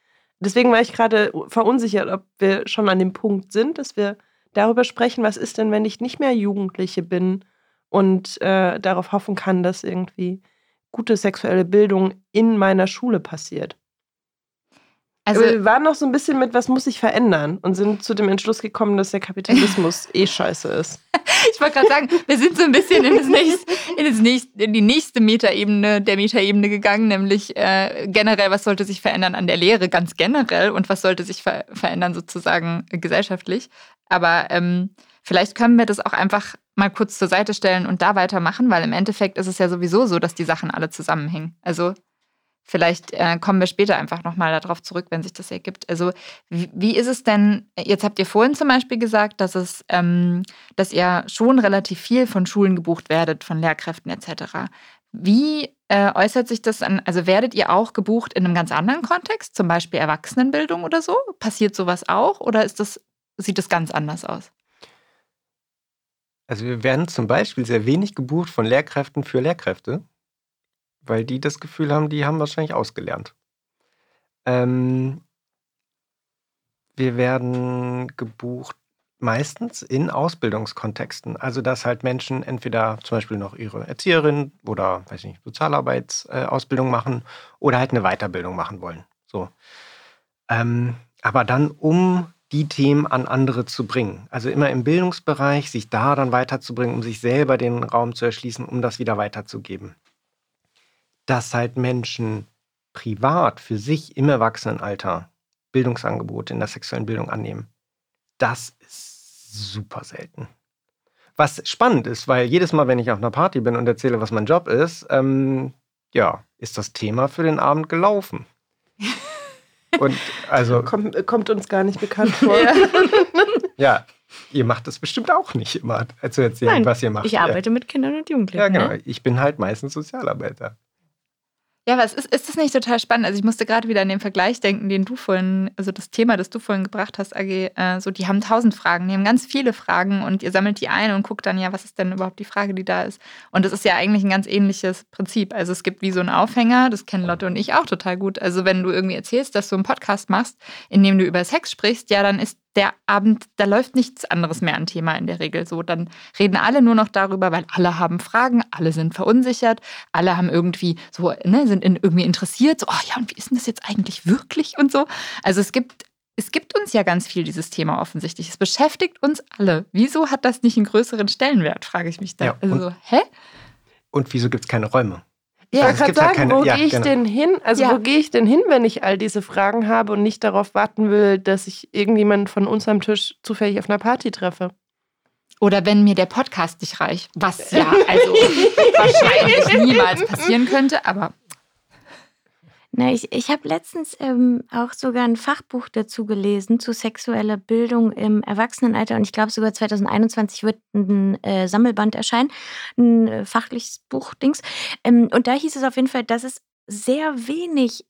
Deswegen war ich gerade verunsichert, ob wir schon an dem Punkt sind, dass wir darüber sprechen, was ist denn, wenn ich nicht mehr Jugendliche bin und äh, darauf hoffen kann, dass irgendwie gute sexuelle Bildung in meiner Schule passiert. Also wir waren noch so ein bisschen mit, was muss sich verändern und sind zu dem Entschluss gekommen, dass der Kapitalismus eh scheiße ist. Ich wollte gerade sagen, wir sind so ein bisschen in, das nächste, in, das nächste, in die nächste Metaebene der Metaebene gegangen, nämlich äh, generell, was sollte sich verändern an der Lehre, ganz generell und was sollte sich ver verändern sozusagen gesellschaftlich. Aber ähm, vielleicht können wir das auch einfach mal kurz zur Seite stellen und da weitermachen, weil im Endeffekt ist es ja sowieso so, dass die Sachen alle zusammenhängen. Also vielleicht äh, kommen wir später einfach nochmal darauf zurück, wenn sich das ergibt. Also wie, wie, ist es denn, jetzt habt ihr vorhin zum Beispiel gesagt, dass es, ähm, dass ihr schon relativ viel von Schulen gebucht werdet, von Lehrkräften etc. Wie äh, äußert sich das an, also werdet ihr auch gebucht in einem ganz anderen Kontext, zum Beispiel Erwachsenenbildung oder so? Passiert sowas auch oder ist das, sieht das ganz anders aus? Also wir werden zum Beispiel sehr wenig gebucht von Lehrkräften für Lehrkräfte, weil die das Gefühl haben, die haben wahrscheinlich ausgelernt. Ähm, wir werden gebucht meistens in Ausbildungskontexten. Also dass halt Menschen entweder zum Beispiel noch ihre Erzieherin oder weiß ich nicht, Sozialarbeitsausbildung machen oder halt eine Weiterbildung machen wollen. So. Ähm, aber dann um die Themen an andere zu bringen. Also immer im Bildungsbereich, sich da dann weiterzubringen, um sich selber den Raum zu erschließen, um das wieder weiterzugeben. Dass halt Menschen privat für sich im Erwachsenenalter Bildungsangebote in der sexuellen Bildung annehmen, das ist super selten. Was spannend ist, weil jedes Mal, wenn ich auf einer Party bin und erzähle, was mein Job ist, ähm, ja, ist das Thema für den Abend gelaufen. Und also. Kommt, kommt uns gar nicht bekannt vor. Ja. ja. Ihr macht das bestimmt auch nicht immer, zu erzählen, Nein, was ihr macht. Ich arbeite ja. mit Kindern und Jugendlichen. Ja, genau. Ne? Ich bin halt meistens Sozialarbeiter. Ja, was ist, ist das nicht total spannend? Also ich musste gerade wieder an den Vergleich denken, den du vorhin, also das Thema, das du vorhin gebracht hast, AG, äh, so die haben tausend Fragen, die haben ganz viele Fragen und ihr sammelt die ein und guckt dann, ja, was ist denn überhaupt die Frage, die da ist? Und das ist ja eigentlich ein ganz ähnliches Prinzip. Also es gibt wie so einen Aufhänger, das kennen Lotte und ich auch total gut. Also wenn du irgendwie erzählst, dass du einen Podcast machst, in dem du über Sex sprichst, ja, dann ist der Abend, da läuft nichts anderes mehr an Thema in der Regel so. Dann reden alle nur noch darüber, weil alle haben Fragen, alle sind verunsichert, alle haben irgendwie so, ne, sind in, irgendwie interessiert, so, oh ja, und wie ist denn das jetzt eigentlich wirklich und so. Also es gibt, es gibt uns ja ganz viel dieses Thema offensichtlich. Es beschäftigt uns alle. Wieso hat das nicht einen größeren Stellenwert, frage ich mich da. Ja, also, hä? Und wieso gibt es keine Räume? Ja, ich kann sagen, keine, wo ja, gehe ich genau. denn hin? Also ja. wo gehe ich denn hin, wenn ich all diese Fragen habe und nicht darauf warten will, dass ich irgendjemanden von uns am Tisch zufällig auf einer Party treffe? Oder wenn mir der Podcast nicht reicht, was ja also wahrscheinlich niemals passieren könnte, aber na, ich ich habe letztens ähm, auch sogar ein Fachbuch dazu gelesen zu sexueller Bildung im Erwachsenenalter und ich glaube sogar 2021 wird ein äh, Sammelband erscheinen, ein äh, fachliches Buchdings. Ähm, und da hieß es auf jeden Fall, dass es sehr wenig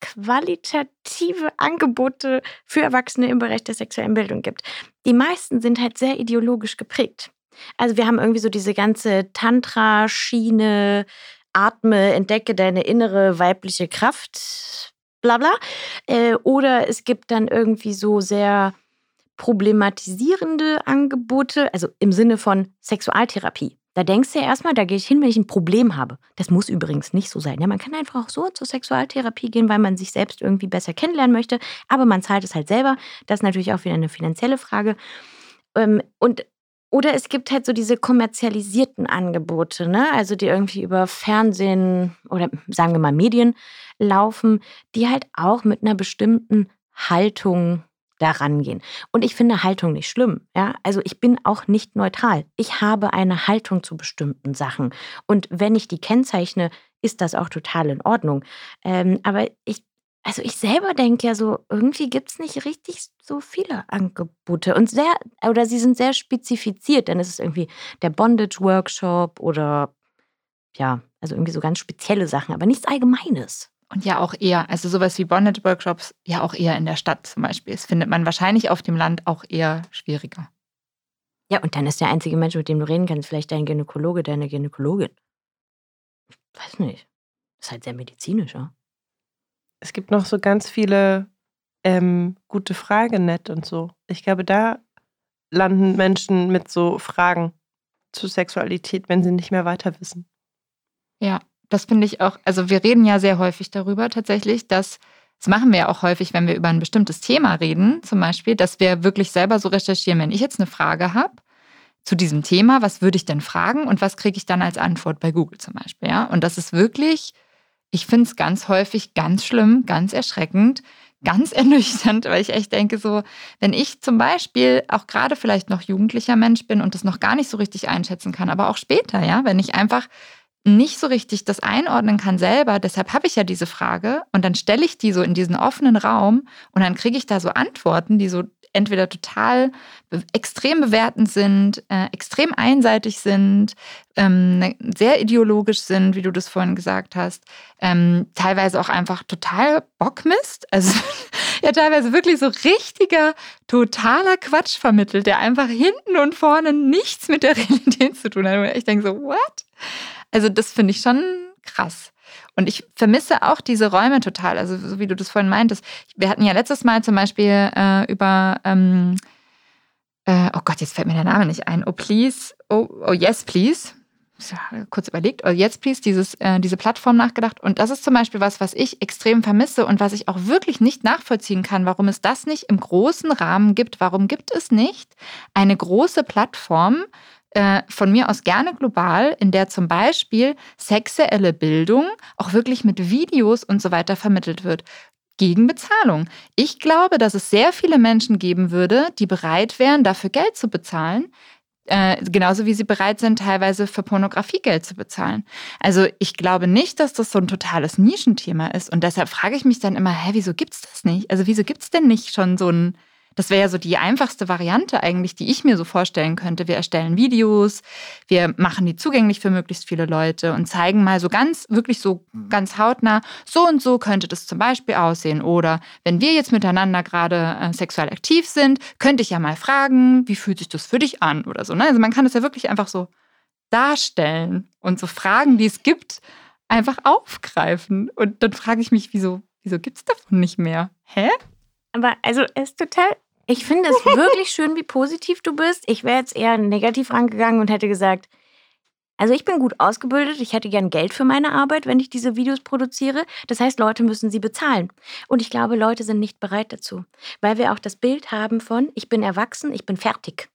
qualitative Angebote für Erwachsene im Bereich der sexuellen Bildung gibt. Die meisten sind halt sehr ideologisch geprägt. Also wir haben irgendwie so diese ganze Tantra-Schiene, atme, entdecke deine innere weibliche Kraft, bla bla. Äh, oder es gibt dann irgendwie so sehr problematisierende Angebote, also im Sinne von Sexualtherapie. Da denkst du ja erstmal, da gehe ich hin, wenn ich ein Problem habe. Das muss übrigens nicht so sein. Ja, man kann einfach auch so zur Sexualtherapie gehen, weil man sich selbst irgendwie besser kennenlernen möchte. Aber man zahlt es halt selber. Das ist natürlich auch wieder eine finanzielle Frage. Ähm, und oder es gibt halt so diese kommerzialisierten Angebote, ne? also die irgendwie über Fernsehen oder sagen wir mal Medien laufen, die halt auch mit einer bestimmten Haltung daran gehen. Und ich finde Haltung nicht schlimm. Ja? Also ich bin auch nicht neutral. Ich habe eine Haltung zu bestimmten Sachen. Und wenn ich die kennzeichne, ist das auch total in Ordnung. Ähm, aber ich also ich selber denke ja so, irgendwie gibt es nicht richtig so viele Angebote und sehr, oder sie sind sehr spezifiziert, denn es ist irgendwie der Bondage-Workshop oder ja, also irgendwie so ganz spezielle Sachen, aber nichts Allgemeines. Und ja auch eher, also sowas wie Bondage-Workshops, ja auch eher in der Stadt zum Beispiel. Das findet man wahrscheinlich auf dem Land auch eher schwieriger. Ja, und dann ist der einzige Mensch, mit dem du reden kannst, vielleicht dein Gynäkologe, deine Gynäkologin. Ich weiß nicht. Das ist halt sehr medizinisch, ja es gibt noch so ganz viele ähm, gute Fragenet und so. Ich glaube, da landen Menschen mit so Fragen zu Sexualität, wenn sie nicht mehr weiter wissen. Ja, das finde ich auch. Also wir reden ja sehr häufig darüber tatsächlich, dass das machen wir ja auch häufig, wenn wir über ein bestimmtes Thema reden, zum Beispiel, dass wir wirklich selber so recherchieren, wenn ich jetzt eine Frage habe zu diesem Thema, was würde ich denn fragen und was kriege ich dann als Antwort bei Google zum Beispiel, ja? Und das ist wirklich ich finde es ganz häufig ganz schlimm, ganz erschreckend, ganz ernüchternd, weil ich echt denke, so, wenn ich zum Beispiel auch gerade vielleicht noch jugendlicher Mensch bin und das noch gar nicht so richtig einschätzen kann, aber auch später, ja, wenn ich einfach nicht so richtig das einordnen kann selber, deshalb habe ich ja diese Frage und dann stelle ich die so in diesen offenen Raum und dann kriege ich da so Antworten, die so entweder total extrem bewertend sind, äh, extrem einseitig sind, ähm, ne, sehr ideologisch sind, wie du das vorhin gesagt hast, ähm, teilweise auch einfach total Bockmist, also ja teilweise wirklich so richtiger, totaler Quatsch vermittelt, der einfach hinten und vorne nichts mit der Realität zu tun hat. Und ich denke so, what? Also das finde ich schon krass. Und ich vermisse auch diese Räume total. Also so wie du das vorhin meintest. Wir hatten ja letztes Mal zum Beispiel äh, über, ähm, äh, oh Gott, jetzt fällt mir der Name nicht ein. Oh please, oh, oh yes please. Ja, kurz überlegt, oh jetzt please, dieses, äh, diese Plattform nachgedacht. Und das ist zum Beispiel was, was ich extrem vermisse und was ich auch wirklich nicht nachvollziehen kann, warum es das nicht im großen Rahmen gibt. Warum gibt es nicht eine große Plattform, äh, von mir aus gerne global, in der zum Beispiel sexuelle Bildung auch wirklich mit Videos und so weiter vermittelt wird. Gegen Bezahlung. Ich glaube, dass es sehr viele Menschen geben würde, die bereit wären, dafür Geld zu bezahlen, äh, genauso wie sie bereit sind, teilweise für Pornografie Geld zu bezahlen. Also ich glaube nicht, dass das so ein totales Nischenthema ist. Und deshalb frage ich mich dann immer, hä, wieso gibt es das nicht? Also wieso gibt es denn nicht schon so ein das wäre ja so die einfachste Variante eigentlich, die ich mir so vorstellen könnte. Wir erstellen Videos, wir machen die zugänglich für möglichst viele Leute und zeigen mal so ganz, wirklich so mhm. ganz hautnah, so und so könnte das zum Beispiel aussehen. Oder wenn wir jetzt miteinander gerade äh, sexuell aktiv sind, könnte ich ja mal fragen, wie fühlt sich das für dich an oder so. Ne? Also man kann es ja wirklich einfach so darstellen und so Fragen, die es gibt, einfach aufgreifen. Und dann frage ich mich, wieso, wieso gibt es davon nicht mehr? Hä? Aber also es ist total ich finde es wirklich schön, wie positiv du bist. Ich wäre jetzt eher negativ rangegangen und hätte gesagt, also ich bin gut ausgebildet, ich hätte gern Geld für meine Arbeit, wenn ich diese Videos produziere. Das heißt, Leute müssen sie bezahlen. Und ich glaube, Leute sind nicht bereit dazu, weil wir auch das Bild haben von, ich bin erwachsen, ich bin fertig.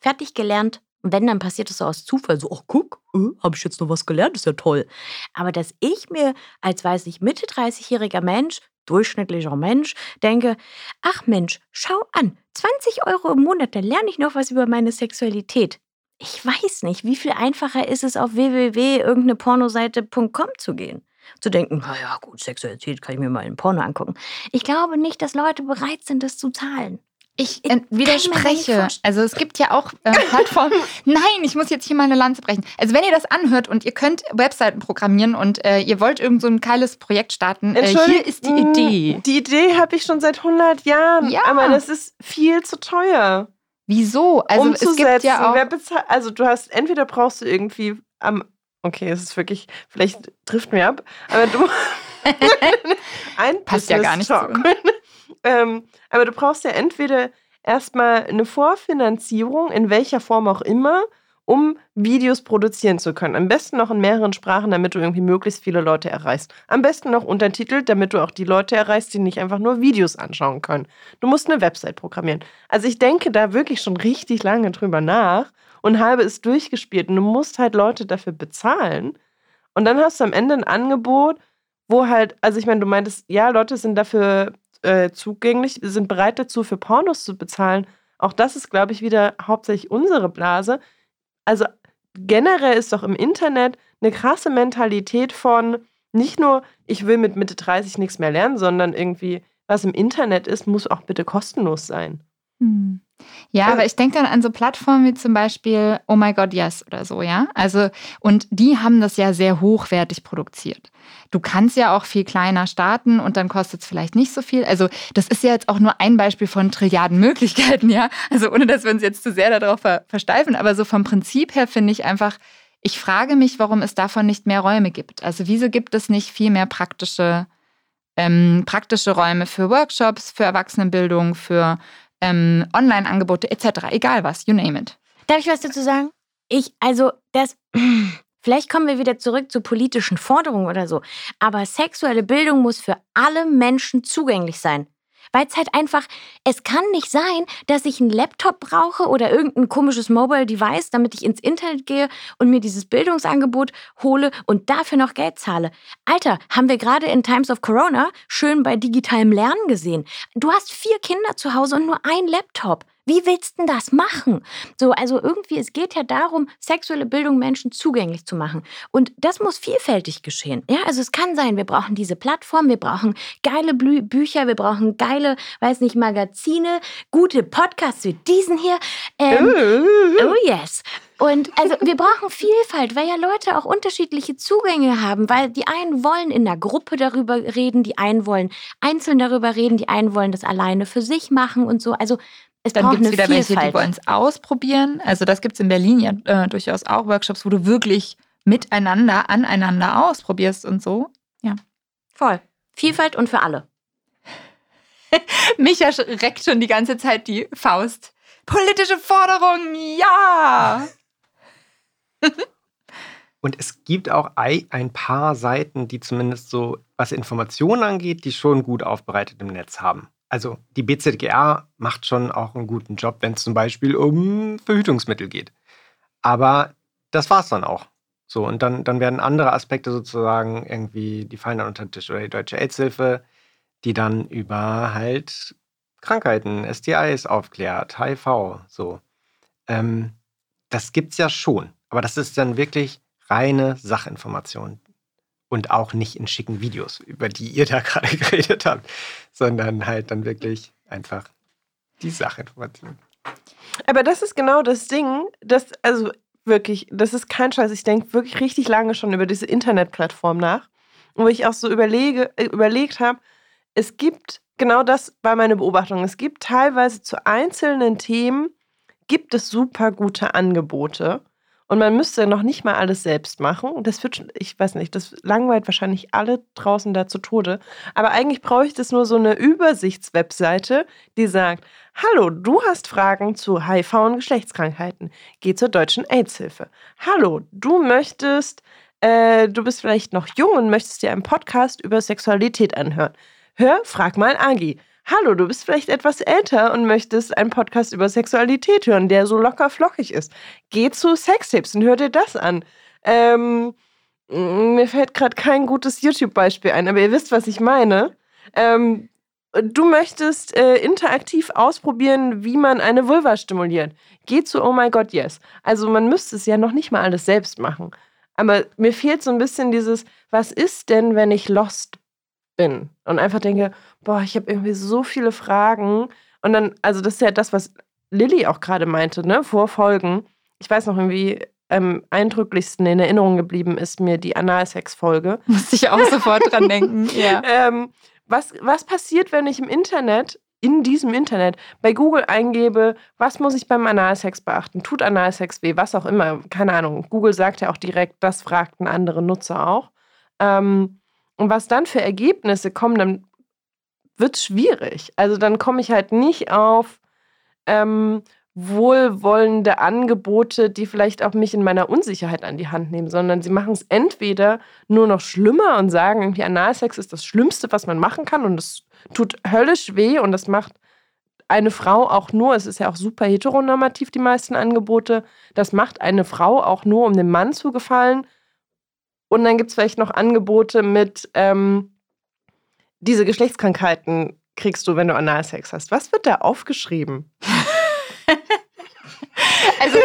Fertig gelernt. Und wenn, dann passiert es so aus Zufall, so, ach guck, äh, habe ich jetzt noch was gelernt, ist ja toll. Aber dass ich mir als, weiß ich, Mitte 30-jähriger Mensch durchschnittlicher Mensch denke, ach Mensch, schau an, 20 Euro im Monat, dann lerne ich noch was über meine Sexualität. Ich weiß nicht, wie viel einfacher ist es auf www.irgendeine-pornoseite.com zu gehen. Zu denken, naja, gut, Sexualität kann ich mir mal in Porno angucken. Ich glaube nicht, dass Leute bereit sind, das zu zahlen. Ich äh, widerspreche. Also es gibt ja auch äh, Plattformen. Nein, ich muss jetzt hier mal eine Lanze brechen. Also wenn ihr das anhört und ihr könnt Webseiten programmieren und äh, ihr wollt irgend so ein geiles Projekt starten, äh, hier ist die Idee. Die Idee habe ich schon seit 100 Jahren, ja. aber das ist viel zu teuer. Wieso? Also Umzusetzen. es gibt ja auch. Wer bezahlt, also du hast entweder brauchst du irgendwie am okay, es ist wirklich vielleicht trifft mir ab, aber du ein passt ja gar nicht. Talk. Ähm, aber du brauchst ja entweder erstmal eine Vorfinanzierung, in welcher Form auch immer, um Videos produzieren zu können. Am besten noch in mehreren Sprachen, damit du irgendwie möglichst viele Leute erreichst. Am besten noch untertitelt, damit du auch die Leute erreichst, die nicht einfach nur Videos anschauen können. Du musst eine Website programmieren. Also ich denke da wirklich schon richtig lange drüber nach und habe es durchgespielt. Und du musst halt Leute dafür bezahlen. Und dann hast du am Ende ein Angebot, wo halt, also ich meine, du meintest, ja, Leute sind dafür äh, zugänglich, sind bereit dazu, für Pornos zu bezahlen. Auch das ist, glaube ich, wieder hauptsächlich unsere Blase. Also generell ist doch im Internet eine krasse Mentalität von nicht nur, ich will mit Mitte 30 nichts mehr lernen, sondern irgendwie, was im Internet ist, muss auch bitte kostenlos sein. Hm. Ja, aber ich denke dann an so Plattformen wie zum Beispiel Oh My God Yes oder so, ja. Also, und die haben das ja sehr hochwertig produziert. Du kannst ja auch viel kleiner starten und dann kostet es vielleicht nicht so viel. Also, das ist ja jetzt auch nur ein Beispiel von Trilliarden Möglichkeiten, ja. Also, ohne dass wir uns jetzt zu sehr darauf versteifen. Aber so vom Prinzip her finde ich einfach, ich frage mich, warum es davon nicht mehr Räume gibt. Also, wieso gibt es nicht viel mehr praktische, ähm, praktische Räume für Workshops, für Erwachsenenbildung, für ähm, Online-Angebote etc. Egal was, you name it. Darf ich was dazu sagen? Ich, also, das. Vielleicht kommen wir wieder zurück zu politischen Forderungen oder so. Aber sexuelle Bildung muss für alle Menschen zugänglich sein. Weil es halt einfach, es kann nicht sein, dass ich einen Laptop brauche oder irgendein komisches Mobile Device, damit ich ins Internet gehe und mir dieses Bildungsangebot hole und dafür noch Geld zahle. Alter, haben wir gerade in Times of Corona schön bei digitalem Lernen gesehen. Du hast vier Kinder zu Hause und nur ein Laptop. Wie willst du das machen? So, also irgendwie, es geht ja darum, sexuelle Bildung Menschen zugänglich zu machen. Und das muss vielfältig geschehen. Ja, also es kann sein, wir brauchen diese Plattform, wir brauchen geile Blü Bücher, wir brauchen geile, weiß nicht, Magazine, gute Podcasts wie diesen hier. Ähm, oh yes. Und also wir brauchen Vielfalt, weil ja Leute auch unterschiedliche Zugänge haben, weil die einen wollen in der Gruppe darüber reden, die einen wollen einzeln darüber reden, die einen wollen das alleine für sich machen und so. Also es dann gibt es wieder Vielfalt. welche, die wollen es ausprobieren. Also das gibt es in Berlin ja äh, durchaus auch Workshops, wo du wirklich miteinander, aneinander ausprobierst und so. Ja. Voll. Vielfalt und für alle. Micha reckt schon die ganze Zeit die Faust. Politische Forderungen, ja! Und es gibt auch ein paar Seiten, die zumindest so, was Informationen angeht, die schon gut aufbereitet im Netz haben also die BZGR macht schon auch einen guten Job, wenn es zum Beispiel um Verhütungsmittel geht. Aber das war es dann auch. So, und dann, dann werden andere Aspekte sozusagen irgendwie, die fallen dann unter den Tisch oder die Deutsche AIDS-Hilfe, die dann über halt Krankheiten, STIs aufklärt, HIV, so. Ähm, das gibt's ja schon. Aber das ist dann wirklich reine Sachinformation und auch nicht in schicken Videos, über die ihr da gerade geredet habt, sondern halt dann wirklich einfach die Sachinformation. Aber das ist genau das Ding, das, also wirklich, das ist kein Scheiß. Ich denke wirklich richtig lange schon über diese Internetplattform nach, wo ich auch so überlege, äh, überlegt habe, es gibt, genau das war meine Beobachtung, es gibt teilweise zu einzelnen Themen, gibt es super gute Angebote und man müsste noch nicht mal alles selbst machen. Das wird, ich weiß nicht, das langweilt wahrscheinlich alle draußen da zu Tode. Aber eigentlich ich das nur so eine Übersichtswebseite, die sagt, hallo, du hast Fragen zu HIV und Geschlechtskrankheiten. Geh zur deutschen AIDS-Hilfe. Hallo, du möchtest, äh, du bist vielleicht noch jung und möchtest dir einen Podcast über Sexualität anhören. Hör, frag mal Agi. Hallo, du bist vielleicht etwas älter und möchtest einen Podcast über Sexualität hören, der so locker flockig ist. Geh zu Sextipps und hör dir das an. Ähm, mir fällt gerade kein gutes YouTube-Beispiel ein, aber ihr wisst, was ich meine. Ähm, du möchtest äh, interaktiv ausprobieren, wie man eine Vulva stimuliert. Geh zu Oh My God Yes. Also man müsste es ja noch nicht mal alles selbst machen. Aber mir fehlt so ein bisschen dieses, was ist denn, wenn ich lost bin und einfach denke, boah, ich habe irgendwie so viele Fragen. Und dann, also das ist ja das, was Lilly auch gerade meinte, ne, vor Folgen. Ich weiß noch irgendwie, am eindrücklichsten in Erinnerung geblieben ist mir die Analsex-Folge. Musste ich auch sofort dran denken, ja. Ähm, was, was passiert, wenn ich im Internet, in diesem Internet, bei Google eingebe, was muss ich beim Analsex beachten? Tut Analsex weh? Was auch immer. Keine Ahnung. Google sagt ja auch direkt, das fragten andere Nutzer auch. Ähm, und was dann für Ergebnisse kommen, dann wird es schwierig. Also dann komme ich halt nicht auf ähm, wohlwollende Angebote, die vielleicht auch mich in meiner Unsicherheit an die Hand nehmen, sondern sie machen es entweder nur noch schlimmer und sagen, irgendwie Analsex ist das Schlimmste, was man machen kann und es tut höllisch weh und das macht eine Frau auch nur, es ist ja auch super heteronormativ, die meisten Angebote, das macht eine Frau auch nur, um dem Mann zu gefallen. Und dann gibt es vielleicht noch Angebote mit, ähm, diese Geschlechtskrankheiten kriegst du, wenn du Analsex hast. Was wird da aufgeschrieben? Also,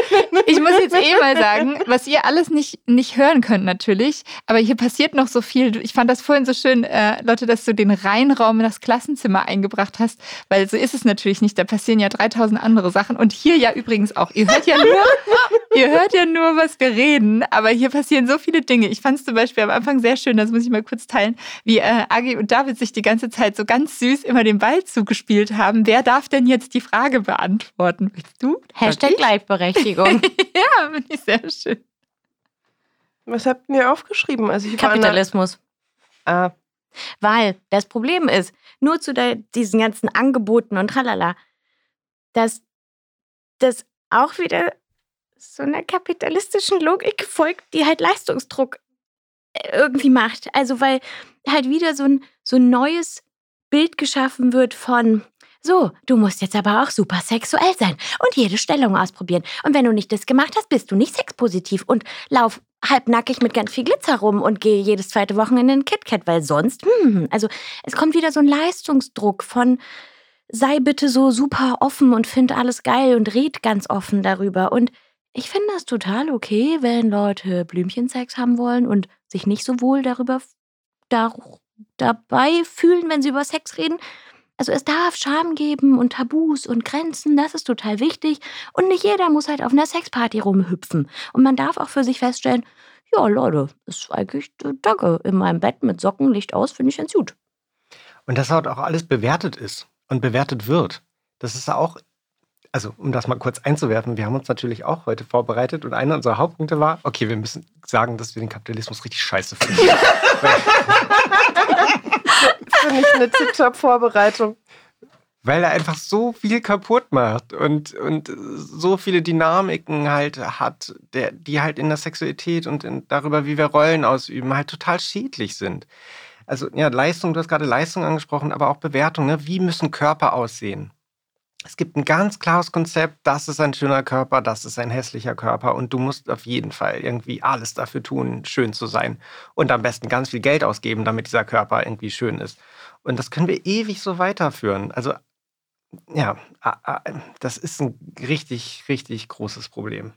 ich muss jetzt eh mal sagen, was ihr alles nicht, nicht hören könnt natürlich, aber hier passiert noch so viel. Ich fand das vorhin so schön, äh, Lotte, dass du den Reihenraum in das Klassenzimmer eingebracht hast, weil so ist es natürlich nicht. Da passieren ja 3000 andere Sachen und hier ja übrigens auch. Ihr hört ja nur, ihr hört ja nur, was wir reden, aber hier passieren so viele Dinge. Ich fand es zum Beispiel am Anfang sehr schön, das muss ich mal kurz teilen, wie äh, Agi und David sich die ganze Zeit so ganz süß immer den Ball zugespielt haben. Wer darf denn jetzt die Frage beantworten? Willst du? Hashtag Gleichberechtigung. ja, finde ich sehr schön. Was habt ihr aufgeschrieben? Also ich Kapitalismus. Ah. Weil das Problem ist, nur zu der, diesen ganzen Angeboten und tralala, dass das auch wieder so einer kapitalistischen Logik folgt, die halt Leistungsdruck äh, irgendwie macht. Also weil halt wieder so ein, so ein neues Bild geschaffen wird von so, du musst jetzt aber auch super sexuell sein und jede Stellung ausprobieren. Und wenn du nicht das gemacht hast, bist du nicht sexpositiv und lauf halbnackig mit ganz viel Glitzer rum und gehe jedes zweite Wochenende in den KitKat, weil sonst, hm, also es kommt wieder so ein Leistungsdruck von sei bitte so super offen und find alles geil und red ganz offen darüber. Und ich finde das total okay, wenn Leute Blümchensex haben wollen und sich nicht so wohl darüber da, dabei fühlen, wenn sie über Sex reden. Also es darf Scham geben und Tabus und Grenzen, das ist total wichtig. Und nicht jeder muss halt auf einer Sexparty rumhüpfen. Und man darf auch für sich feststellen, ja Leute, ist eigentlich, äh, danke, in meinem Bett mit Socken, Licht aus, finde ich ganz gut. Und dass halt auch alles bewertet ist und bewertet wird. Das ist auch, also um das mal kurz einzuwerfen, wir haben uns natürlich auch heute vorbereitet und einer unserer Hauptpunkte war, okay, wir müssen sagen, dass wir den Kapitalismus richtig scheiße finden. Finde ich eine Tip-Top-Vorbereitung. Weil er einfach so viel kaputt macht und, und so viele Dynamiken halt hat, der, die halt in der Sexualität und in, darüber, wie wir Rollen ausüben, halt total schädlich sind. Also ja, Leistung, du hast gerade Leistung angesprochen, aber auch Bewertung. Ne? Wie müssen Körper aussehen? Es gibt ein ganz klares Konzept, das ist ein schöner Körper, das ist ein hässlicher Körper und du musst auf jeden Fall irgendwie alles dafür tun, schön zu sein und am besten ganz viel Geld ausgeben, damit dieser Körper irgendwie schön ist. Und das können wir ewig so weiterführen. Also ja, das ist ein richtig, richtig großes Problem.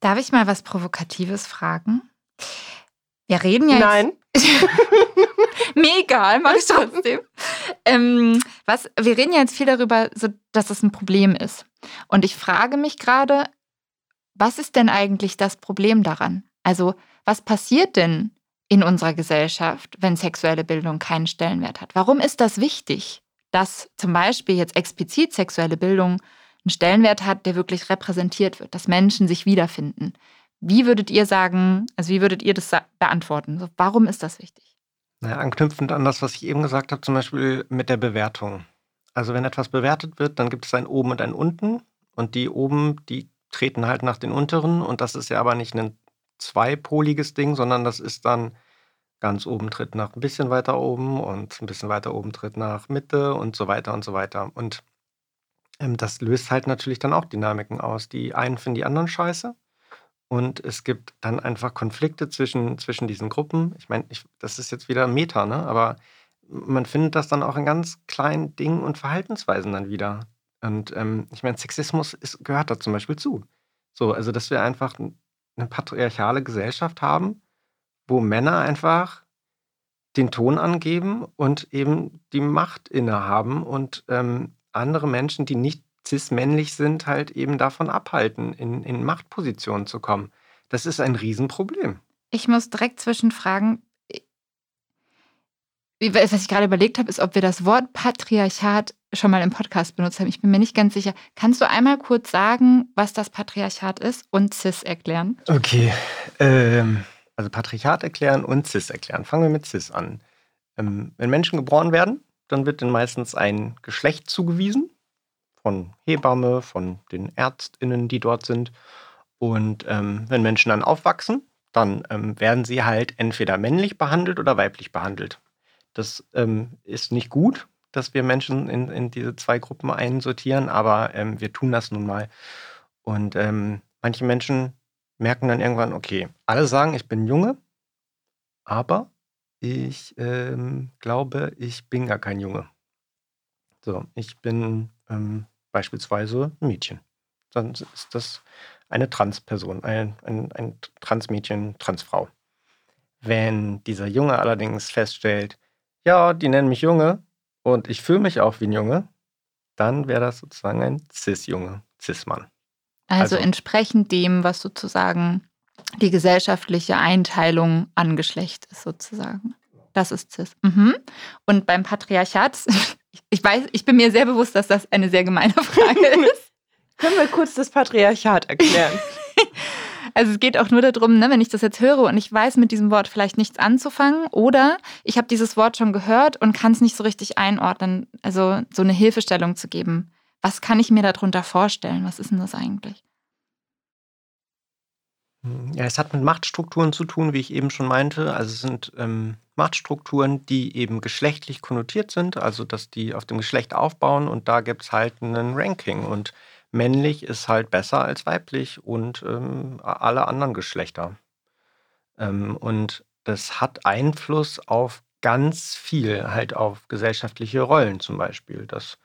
Darf ich mal was Provokatives fragen? Wir reden ja. Nein. Mir egal, mach ich trotzdem. ähm, was, wir reden ja jetzt viel darüber, so, dass das ein Problem ist. Und ich frage mich gerade, was ist denn eigentlich das Problem daran? Also, was passiert denn in unserer Gesellschaft, wenn sexuelle Bildung keinen Stellenwert hat? Warum ist das wichtig, dass zum Beispiel jetzt explizit sexuelle Bildung einen Stellenwert hat, der wirklich repräsentiert wird, dass Menschen sich wiederfinden? Wie würdet ihr sagen, also wie würdet ihr das beantworten? Warum ist das wichtig? Naja, anknüpfend an das, was ich eben gesagt habe, zum Beispiel mit der Bewertung. Also wenn etwas bewertet wird, dann gibt es ein Oben und ein Unten. Und die oben, die treten halt nach den unteren. Und das ist ja aber nicht ein zweipoliges Ding, sondern das ist dann ganz oben tritt nach ein bisschen weiter oben und ein bisschen weiter oben tritt nach Mitte und so weiter und so weiter. Und ähm, das löst halt natürlich dann auch Dynamiken aus. Die einen finden die anderen scheiße und es gibt dann einfach Konflikte zwischen, zwischen diesen Gruppen. Ich meine, das ist jetzt wieder Meta, ne? aber man findet das dann auch in ganz kleinen Dingen und Verhaltensweisen dann wieder. Und ähm, ich meine, Sexismus ist, gehört da zum Beispiel zu. So, also dass wir einfach eine patriarchale Gesellschaft haben, wo Männer einfach den Ton angeben und eben die Macht innehaben und ähm, andere Menschen, die nicht cis-männlich sind, halt eben davon abhalten, in, in Machtpositionen zu kommen. Das ist ein Riesenproblem. Ich muss direkt zwischenfragen, was ich gerade überlegt habe, ist, ob wir das Wort Patriarchat schon mal im Podcast benutzt haben. Ich bin mir nicht ganz sicher. Kannst du einmal kurz sagen, was das Patriarchat ist und Cis erklären? Okay. Ähm, also Patriarchat erklären und Cis erklären. Fangen wir mit Cis an. Ähm, wenn Menschen geboren werden, dann wird ihnen meistens ein Geschlecht zugewiesen von Hebamme, von den ÄrztInnen, die dort sind. Und ähm, wenn Menschen dann aufwachsen, dann ähm, werden sie halt entweder männlich behandelt oder weiblich behandelt. Das ähm, ist nicht gut, dass wir Menschen in, in, diese zwei Gruppen einsortieren, aber ähm, wir tun das nun mal. Und ähm, manche Menschen merken dann irgendwann, okay, alle sagen, ich bin Junge, aber ich ähm, glaube, ich bin gar kein Junge. So, ich bin ähm, beispielsweise ein Mädchen. Dann ist das eine Transperson, ein, ein, ein Transmädchen, Transfrau. Wenn dieser Junge allerdings feststellt, ja, die nennen mich Junge und ich fühle mich auch wie ein Junge, dann wäre das sozusagen ein Cis-Junge, Cis-Mann. Also, also entsprechend dem, was sozusagen die gesellschaftliche Einteilung an Geschlecht ist, sozusagen. Das ist Cis. Mhm. Und beim Patriarchat ich weiß, ich bin mir sehr bewusst, dass das eine sehr gemeine Frage ist. Können wir kurz das Patriarchat erklären? Also es geht auch nur darum, ne, wenn ich das jetzt höre und ich weiß mit diesem Wort vielleicht nichts anzufangen oder ich habe dieses Wort schon gehört und kann es nicht so richtig einordnen, also so eine Hilfestellung zu geben. Was kann ich mir darunter vorstellen? Was ist denn das eigentlich? Ja, es hat mit Machtstrukturen zu tun, wie ich eben schon meinte. Also es sind ähm, Machtstrukturen, die eben geschlechtlich konnotiert sind, also dass die auf dem Geschlecht aufbauen und da gibt es halt einen Ranking und männlich ist halt besser als weiblich und ähm, alle anderen Geschlechter. Ähm, und das hat Einfluss auf ganz viel, halt auf gesellschaftliche Rollen zum Beispiel, dass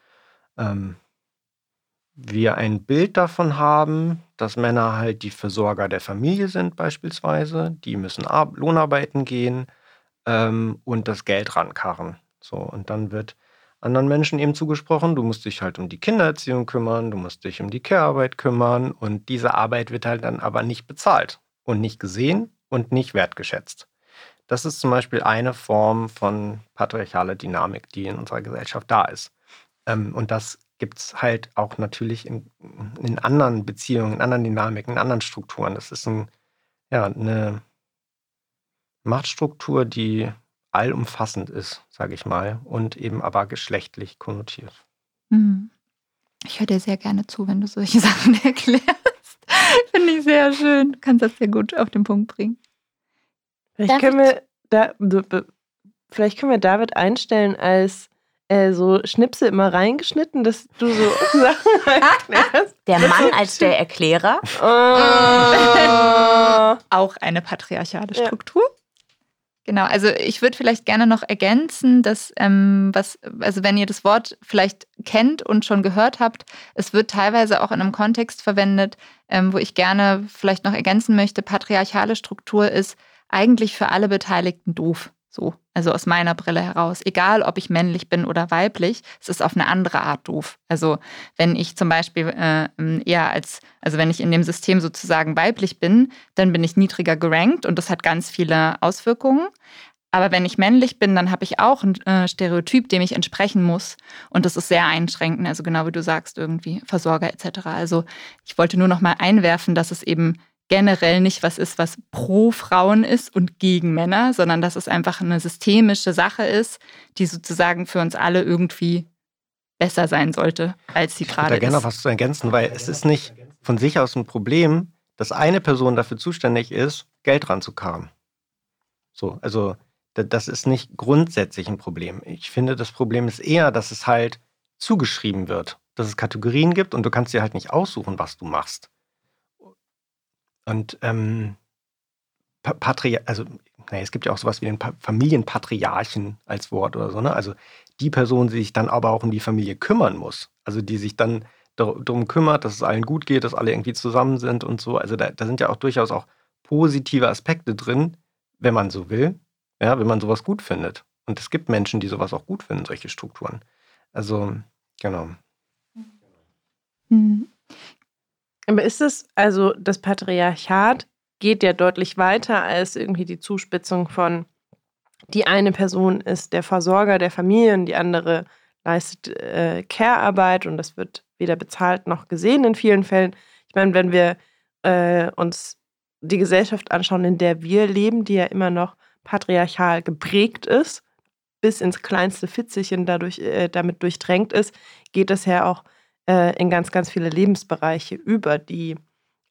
ähm, wir ein Bild davon haben, dass Männer halt die Versorger der Familie sind beispielsweise, die müssen Lohnarbeiten gehen ähm, und das Geld rankarren. So, und dann wird anderen Menschen eben zugesprochen, du musst dich halt um die Kindererziehung kümmern, du musst dich um die Care-Arbeit kümmern und diese Arbeit wird halt dann aber nicht bezahlt und nicht gesehen und nicht wertgeschätzt. Das ist zum Beispiel eine Form von patriarchaler Dynamik, die in unserer Gesellschaft da ist. Ähm, und das gibt es halt auch natürlich in, in, anderen Beziehungen, in anderen Dynamiken, in anderen Strukturen. Das ist ein, ja, eine Machtstruktur, die allumfassend ist, sage ich mal, und eben aber geschlechtlich konnotiert. Mhm. Ich höre dir sehr gerne zu, wenn du solche Sachen erklärst. Finde ich sehr schön. Du kannst das sehr gut auf den Punkt bringen. Vielleicht können wir, da, vielleicht können wir David einstellen als äh, so Schnipsel immer reingeschnitten, dass du so Sachen erklärst. Der Mann als der Erklärer. Oh. Auch eine patriarchale Struktur. Ja. Genau, also ich würde vielleicht gerne noch ergänzen, dass ähm, was, also wenn ihr das Wort vielleicht kennt und schon gehört habt, es wird teilweise auch in einem Kontext verwendet, ähm, wo ich gerne vielleicht noch ergänzen möchte, patriarchale Struktur ist eigentlich für alle Beteiligten doof. So, also aus meiner Brille heraus. Egal, ob ich männlich bin oder weiblich, es ist auf eine andere Art doof. Also wenn ich zum Beispiel äh, eher als, also wenn ich in dem System sozusagen weiblich bin, dann bin ich niedriger gerankt und das hat ganz viele Auswirkungen. Aber wenn ich männlich bin, dann habe ich auch ein äh, Stereotyp, dem ich entsprechen muss. Und das ist sehr einschränkend, also genau wie du sagst, irgendwie Versorger etc. Also ich wollte nur noch mal einwerfen, dass es eben generell nicht was ist, was pro Frauen ist und gegen Männer, sondern dass es einfach eine systemische Sache ist, die sozusagen für uns alle irgendwie besser sein sollte, als sie gerade ist. Ich würde gerne noch was zu ergänzen, weil es ist nicht von sich aus ein Problem, dass eine Person dafür zuständig ist, Geld ranzukarren. So, also das ist nicht grundsätzlich ein Problem. Ich finde, das Problem ist eher, dass es halt zugeschrieben wird, dass es Kategorien gibt und du kannst dir halt nicht aussuchen, was du machst. Und ähm, Patri also naja, es gibt ja auch sowas wie den pa Familienpatriarchen als Wort oder so, ne? Also die Person, die sich dann aber auch um die Familie kümmern muss. Also die sich dann darum kümmert, dass es allen gut geht, dass alle irgendwie zusammen sind und so. Also da, da sind ja auch durchaus auch positive Aspekte drin, wenn man so will, ja, wenn man sowas gut findet. Und es gibt Menschen, die sowas auch gut finden, solche Strukturen. Also, genau. Mhm. Aber ist es, also das Patriarchat geht ja deutlich weiter als irgendwie die Zuspitzung von, die eine Person ist der Versorger der Familien, die andere leistet äh, Care-Arbeit und das wird weder bezahlt noch gesehen in vielen Fällen. Ich meine, wenn wir äh, uns die Gesellschaft anschauen, in der wir leben, die ja immer noch patriarchal geprägt ist, bis ins kleinste Fitzelchen dadurch, äh, damit durchdrängt ist, geht es ja auch äh, in ganz, ganz viele Lebensbereiche über, die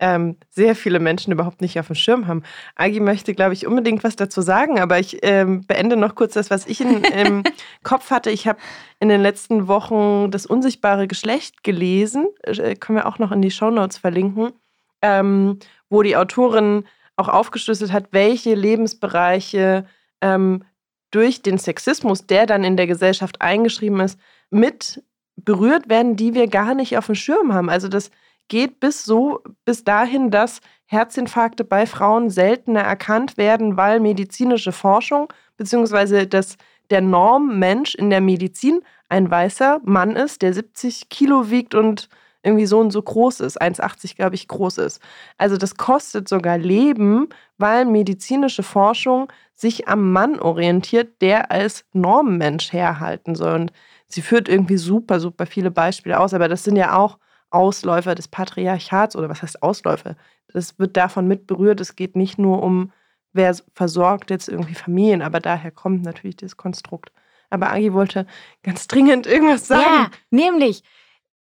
ähm, sehr viele Menschen überhaupt nicht auf dem Schirm haben. Agi möchte, glaube ich, unbedingt was dazu sagen, aber ich ähm, beende noch kurz das, was ich in, im Kopf hatte. Ich habe in den letzten Wochen das unsichtbare Geschlecht gelesen, äh, können wir auch noch in die Shownotes verlinken, ähm, wo die Autorin auch aufgeschlüsselt hat, welche Lebensbereiche ähm, durch den Sexismus, der dann in der Gesellschaft eingeschrieben ist, mit berührt werden, die wir gar nicht auf dem Schirm haben. Also das geht bis so, bis dahin, dass Herzinfarkte bei Frauen seltener erkannt werden, weil medizinische Forschung beziehungsweise dass der Normmensch in der Medizin ein weißer Mann ist, der 70 Kilo wiegt und irgendwie so und so groß ist, 1,80 glaube ich groß ist. Also das kostet sogar Leben, weil medizinische Forschung sich am Mann orientiert, der als Normmensch herhalten soll. Und sie führt irgendwie super, super viele Beispiele aus, aber das sind ja auch Ausläufer des Patriarchats oder was heißt Ausläufer? Das wird davon mit berührt. Es geht nicht nur um, wer versorgt jetzt irgendwie Familien, aber daher kommt natürlich das Konstrukt. Aber Agi wollte ganz dringend irgendwas sagen. Ja, nämlich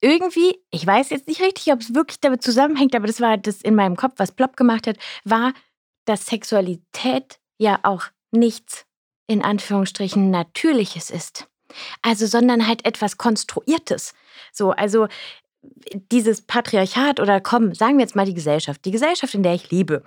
irgendwie, ich weiß jetzt nicht richtig, ob es wirklich damit zusammenhängt, aber das war das in meinem Kopf, was plopp gemacht hat, war, dass Sexualität ja auch nichts in Anführungsstrichen Natürliches ist. Also, sondern halt etwas Konstruiertes. So, also dieses Patriarchat oder komm, sagen wir jetzt mal die Gesellschaft. Die Gesellschaft, in der ich lebe,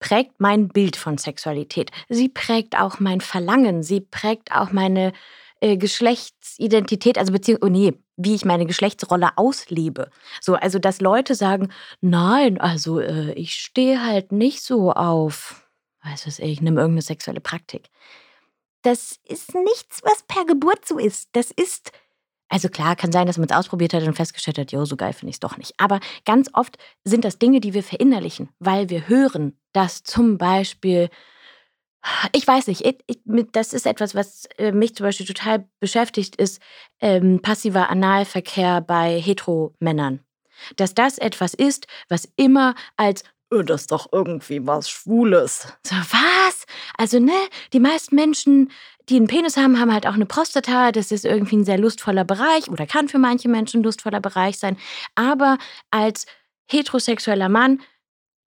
prägt mein Bild von Sexualität. Sie prägt auch mein Verlangen. Sie prägt auch meine äh, Geschlechtsidentität, also beziehungsweise, oh nee, wie ich meine Geschlechtsrolle auslebe. So, also dass Leute sagen, nein, also äh, ich stehe halt nicht so auf, weiß was ich, nehme irgendeine sexuelle Praktik. Das ist nichts, was per Geburt so ist. Das ist also klar, kann sein, dass man es ausprobiert hat und festgestellt hat, jo, so geil finde ich es doch nicht. Aber ganz oft sind das Dinge, die wir verinnerlichen, weil wir hören, dass zum Beispiel, ich weiß nicht, ich, ich, das ist etwas, was äh, mich zum Beispiel total beschäftigt, ist ähm, passiver Analverkehr bei Heteromännern. Dass das etwas ist, was immer als das ist doch irgendwie was Schwules. So, was? Also, ne, die meisten Menschen die einen Penis haben, haben halt auch eine Prostata. Das ist irgendwie ein sehr lustvoller Bereich oder kann für manche Menschen ein lustvoller Bereich sein. Aber als heterosexueller Mann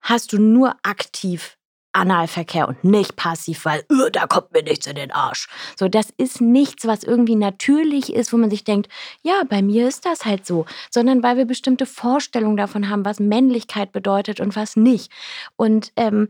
hast du nur aktiv Analverkehr und nicht passiv, weil uh, da kommt mir nichts in den Arsch. So, das ist nichts, was irgendwie natürlich ist, wo man sich denkt, ja, bei mir ist das halt so, sondern weil wir bestimmte Vorstellungen davon haben, was Männlichkeit bedeutet und was nicht. Und ähm,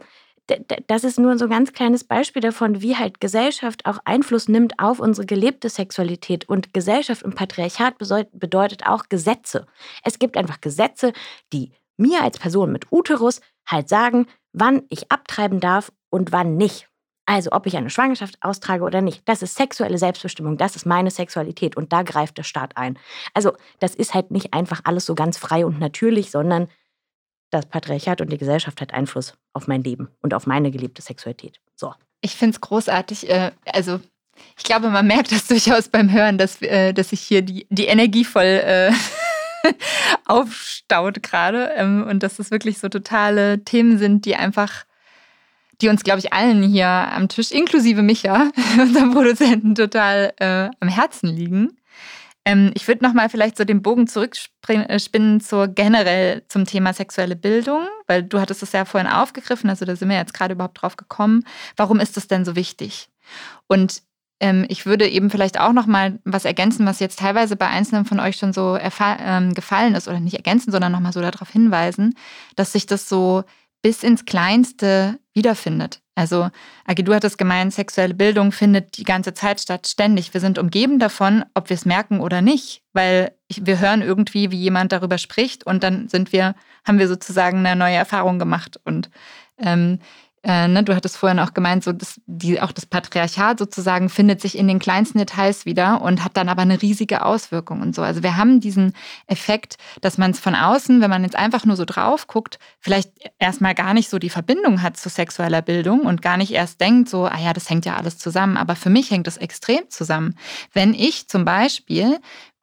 das ist nur so ein ganz kleines Beispiel davon, wie halt Gesellschaft auch Einfluss nimmt auf unsere gelebte Sexualität. Und Gesellschaft und Patriarchat bedeutet auch Gesetze. Es gibt einfach Gesetze, die mir als Person mit Uterus halt sagen, wann ich abtreiben darf und wann nicht. Also ob ich eine Schwangerschaft austrage oder nicht. Das ist sexuelle Selbstbestimmung, das ist meine Sexualität und da greift der Staat ein. Also das ist halt nicht einfach alles so ganz frei und natürlich, sondern das Patriarchat und die Gesellschaft hat Einfluss auf mein Leben und auf meine geliebte Sexualität. So. Ich finde es großartig. Äh, also ich glaube, man merkt das durchaus beim Hören, dass, äh, dass sich hier die, die Energie voll äh, aufstaut gerade ähm, und dass das wirklich so totale Themen sind, die einfach, die uns, glaube ich, allen hier am Tisch, inklusive Micha, unserem Produzenten, total äh, am Herzen liegen. Ähm, ich würde nochmal vielleicht so den Bogen zurückspinnen zur generell zum Thema sexuelle Bildung, weil du hattest es ja vorhin aufgegriffen, also da sind wir jetzt gerade überhaupt drauf gekommen. Warum ist das denn so wichtig? Und ich würde eben vielleicht auch nochmal was ergänzen, was jetzt teilweise bei Einzelnen von euch schon so ähm, gefallen ist, oder nicht ergänzen, sondern nochmal so darauf hinweisen, dass sich das so bis ins Kleinste wiederfindet. Also, Agi, du hattest gemeint, sexuelle Bildung findet die ganze Zeit statt, ständig. Wir sind umgeben davon, ob wir es merken oder nicht, weil wir hören irgendwie, wie jemand darüber spricht und dann sind wir, haben wir sozusagen eine neue Erfahrung gemacht. Und ähm, äh, ne, du hattest vorhin auch gemeint, so dass die, auch das Patriarchat sozusagen findet sich in den kleinsten Details wieder und hat dann aber eine riesige Auswirkung und so. Also wir haben diesen Effekt, dass man es von außen, wenn man jetzt einfach nur so drauf guckt, vielleicht erstmal gar nicht so die Verbindung hat zu sexueller Bildung und gar nicht erst denkt, so, ah ja, das hängt ja alles zusammen. Aber für mich hängt das extrem zusammen. Wenn ich zum Beispiel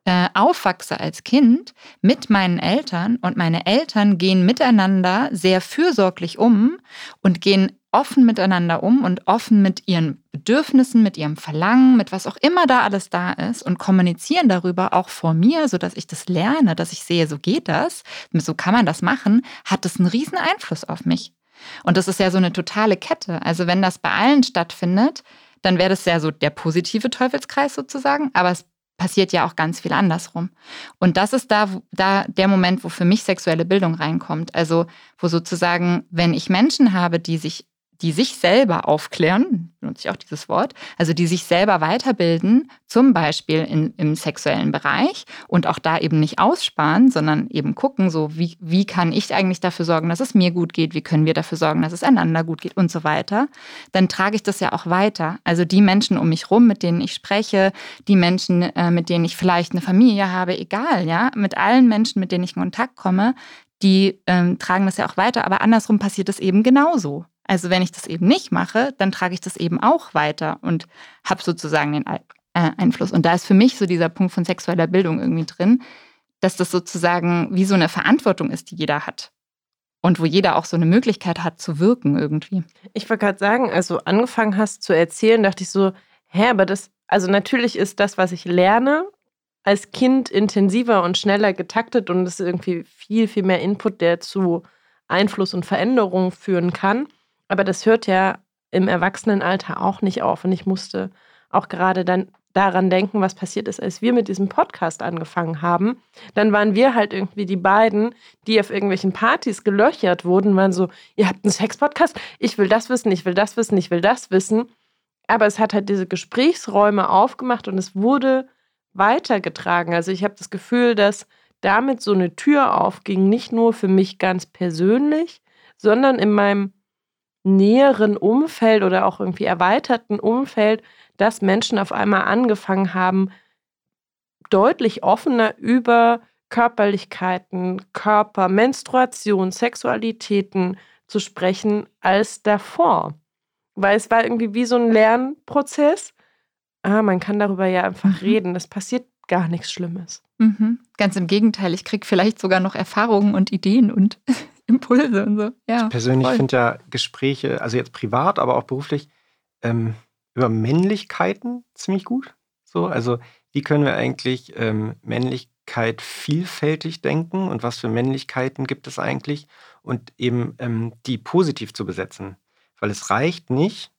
äh, aufwachse als Kind mit meinen Eltern und meine Eltern gehen miteinander sehr fürsorglich um und gehen offen miteinander um und offen mit ihren Bedürfnissen, mit ihrem Verlangen, mit was auch immer da alles da ist und kommunizieren darüber auch vor mir, sodass ich das lerne, dass ich sehe, so geht das, so kann man das machen, hat das einen riesen Einfluss auf mich. Und das ist ja so eine totale Kette. Also wenn das bei allen stattfindet, dann wäre das ja so der positive Teufelskreis sozusagen, aber es passiert ja auch ganz viel andersrum. Und das ist da, da der Moment, wo für mich sexuelle Bildung reinkommt. Also wo sozusagen, wenn ich Menschen habe, die sich die sich selber aufklären, benutze ich auch dieses Wort, also die sich selber weiterbilden, zum Beispiel in, im sexuellen Bereich und auch da eben nicht aussparen, sondern eben gucken, so wie, wie kann ich eigentlich dafür sorgen, dass es mir gut geht, wie können wir dafür sorgen, dass es einander gut geht und so weiter, dann trage ich das ja auch weiter. Also die Menschen um mich rum, mit denen ich spreche, die Menschen, äh, mit denen ich vielleicht eine Familie habe, egal, ja, mit allen Menschen, mit denen ich in Kontakt komme, die ähm, tragen das ja auch weiter, aber andersrum passiert es eben genauso. Also wenn ich das eben nicht mache, dann trage ich das eben auch weiter und habe sozusagen den äh, Einfluss. Und da ist für mich so dieser Punkt von sexueller Bildung irgendwie drin, dass das sozusagen wie so eine Verantwortung ist, die jeder hat. Und wo jeder auch so eine Möglichkeit hat zu wirken irgendwie. Ich wollte gerade sagen, als du angefangen hast zu erzählen, dachte ich so, hä, aber das, also natürlich ist das, was ich lerne, als Kind intensiver und schneller getaktet und es ist irgendwie viel, viel mehr Input, der zu Einfluss und Veränderung führen kann. Aber das hört ja im Erwachsenenalter auch nicht auf. Und ich musste auch gerade dann daran denken, was passiert ist, als wir mit diesem Podcast angefangen haben. Dann waren wir halt irgendwie die beiden, die auf irgendwelchen Partys gelöchert wurden, waren so, ihr habt einen Sex-Podcast, ich will das wissen, ich will das wissen, ich will das wissen. Aber es hat halt diese Gesprächsräume aufgemacht und es wurde weitergetragen. Also ich habe das Gefühl, dass damit so eine Tür aufging, nicht nur für mich ganz persönlich, sondern in meinem näheren Umfeld oder auch irgendwie erweiterten Umfeld, dass Menschen auf einmal angefangen haben, deutlich offener über Körperlichkeiten, Körper, Menstruation, Sexualitäten zu sprechen als davor. Weil es war irgendwie wie so ein Lernprozess. Ah, man kann darüber ja einfach mhm. reden. Es passiert gar nichts Schlimmes. Mhm. Ganz im Gegenteil, ich kriege vielleicht sogar noch Erfahrungen und Ideen und Impulse und so. Ja, ich persönlich finde ja Gespräche, also jetzt privat, aber auch beruflich, ähm, über Männlichkeiten ziemlich gut. So, also wie können wir eigentlich ähm, Männlichkeit vielfältig denken und was für Männlichkeiten gibt es eigentlich und eben ähm, die positiv zu besetzen. Weil es reicht nicht,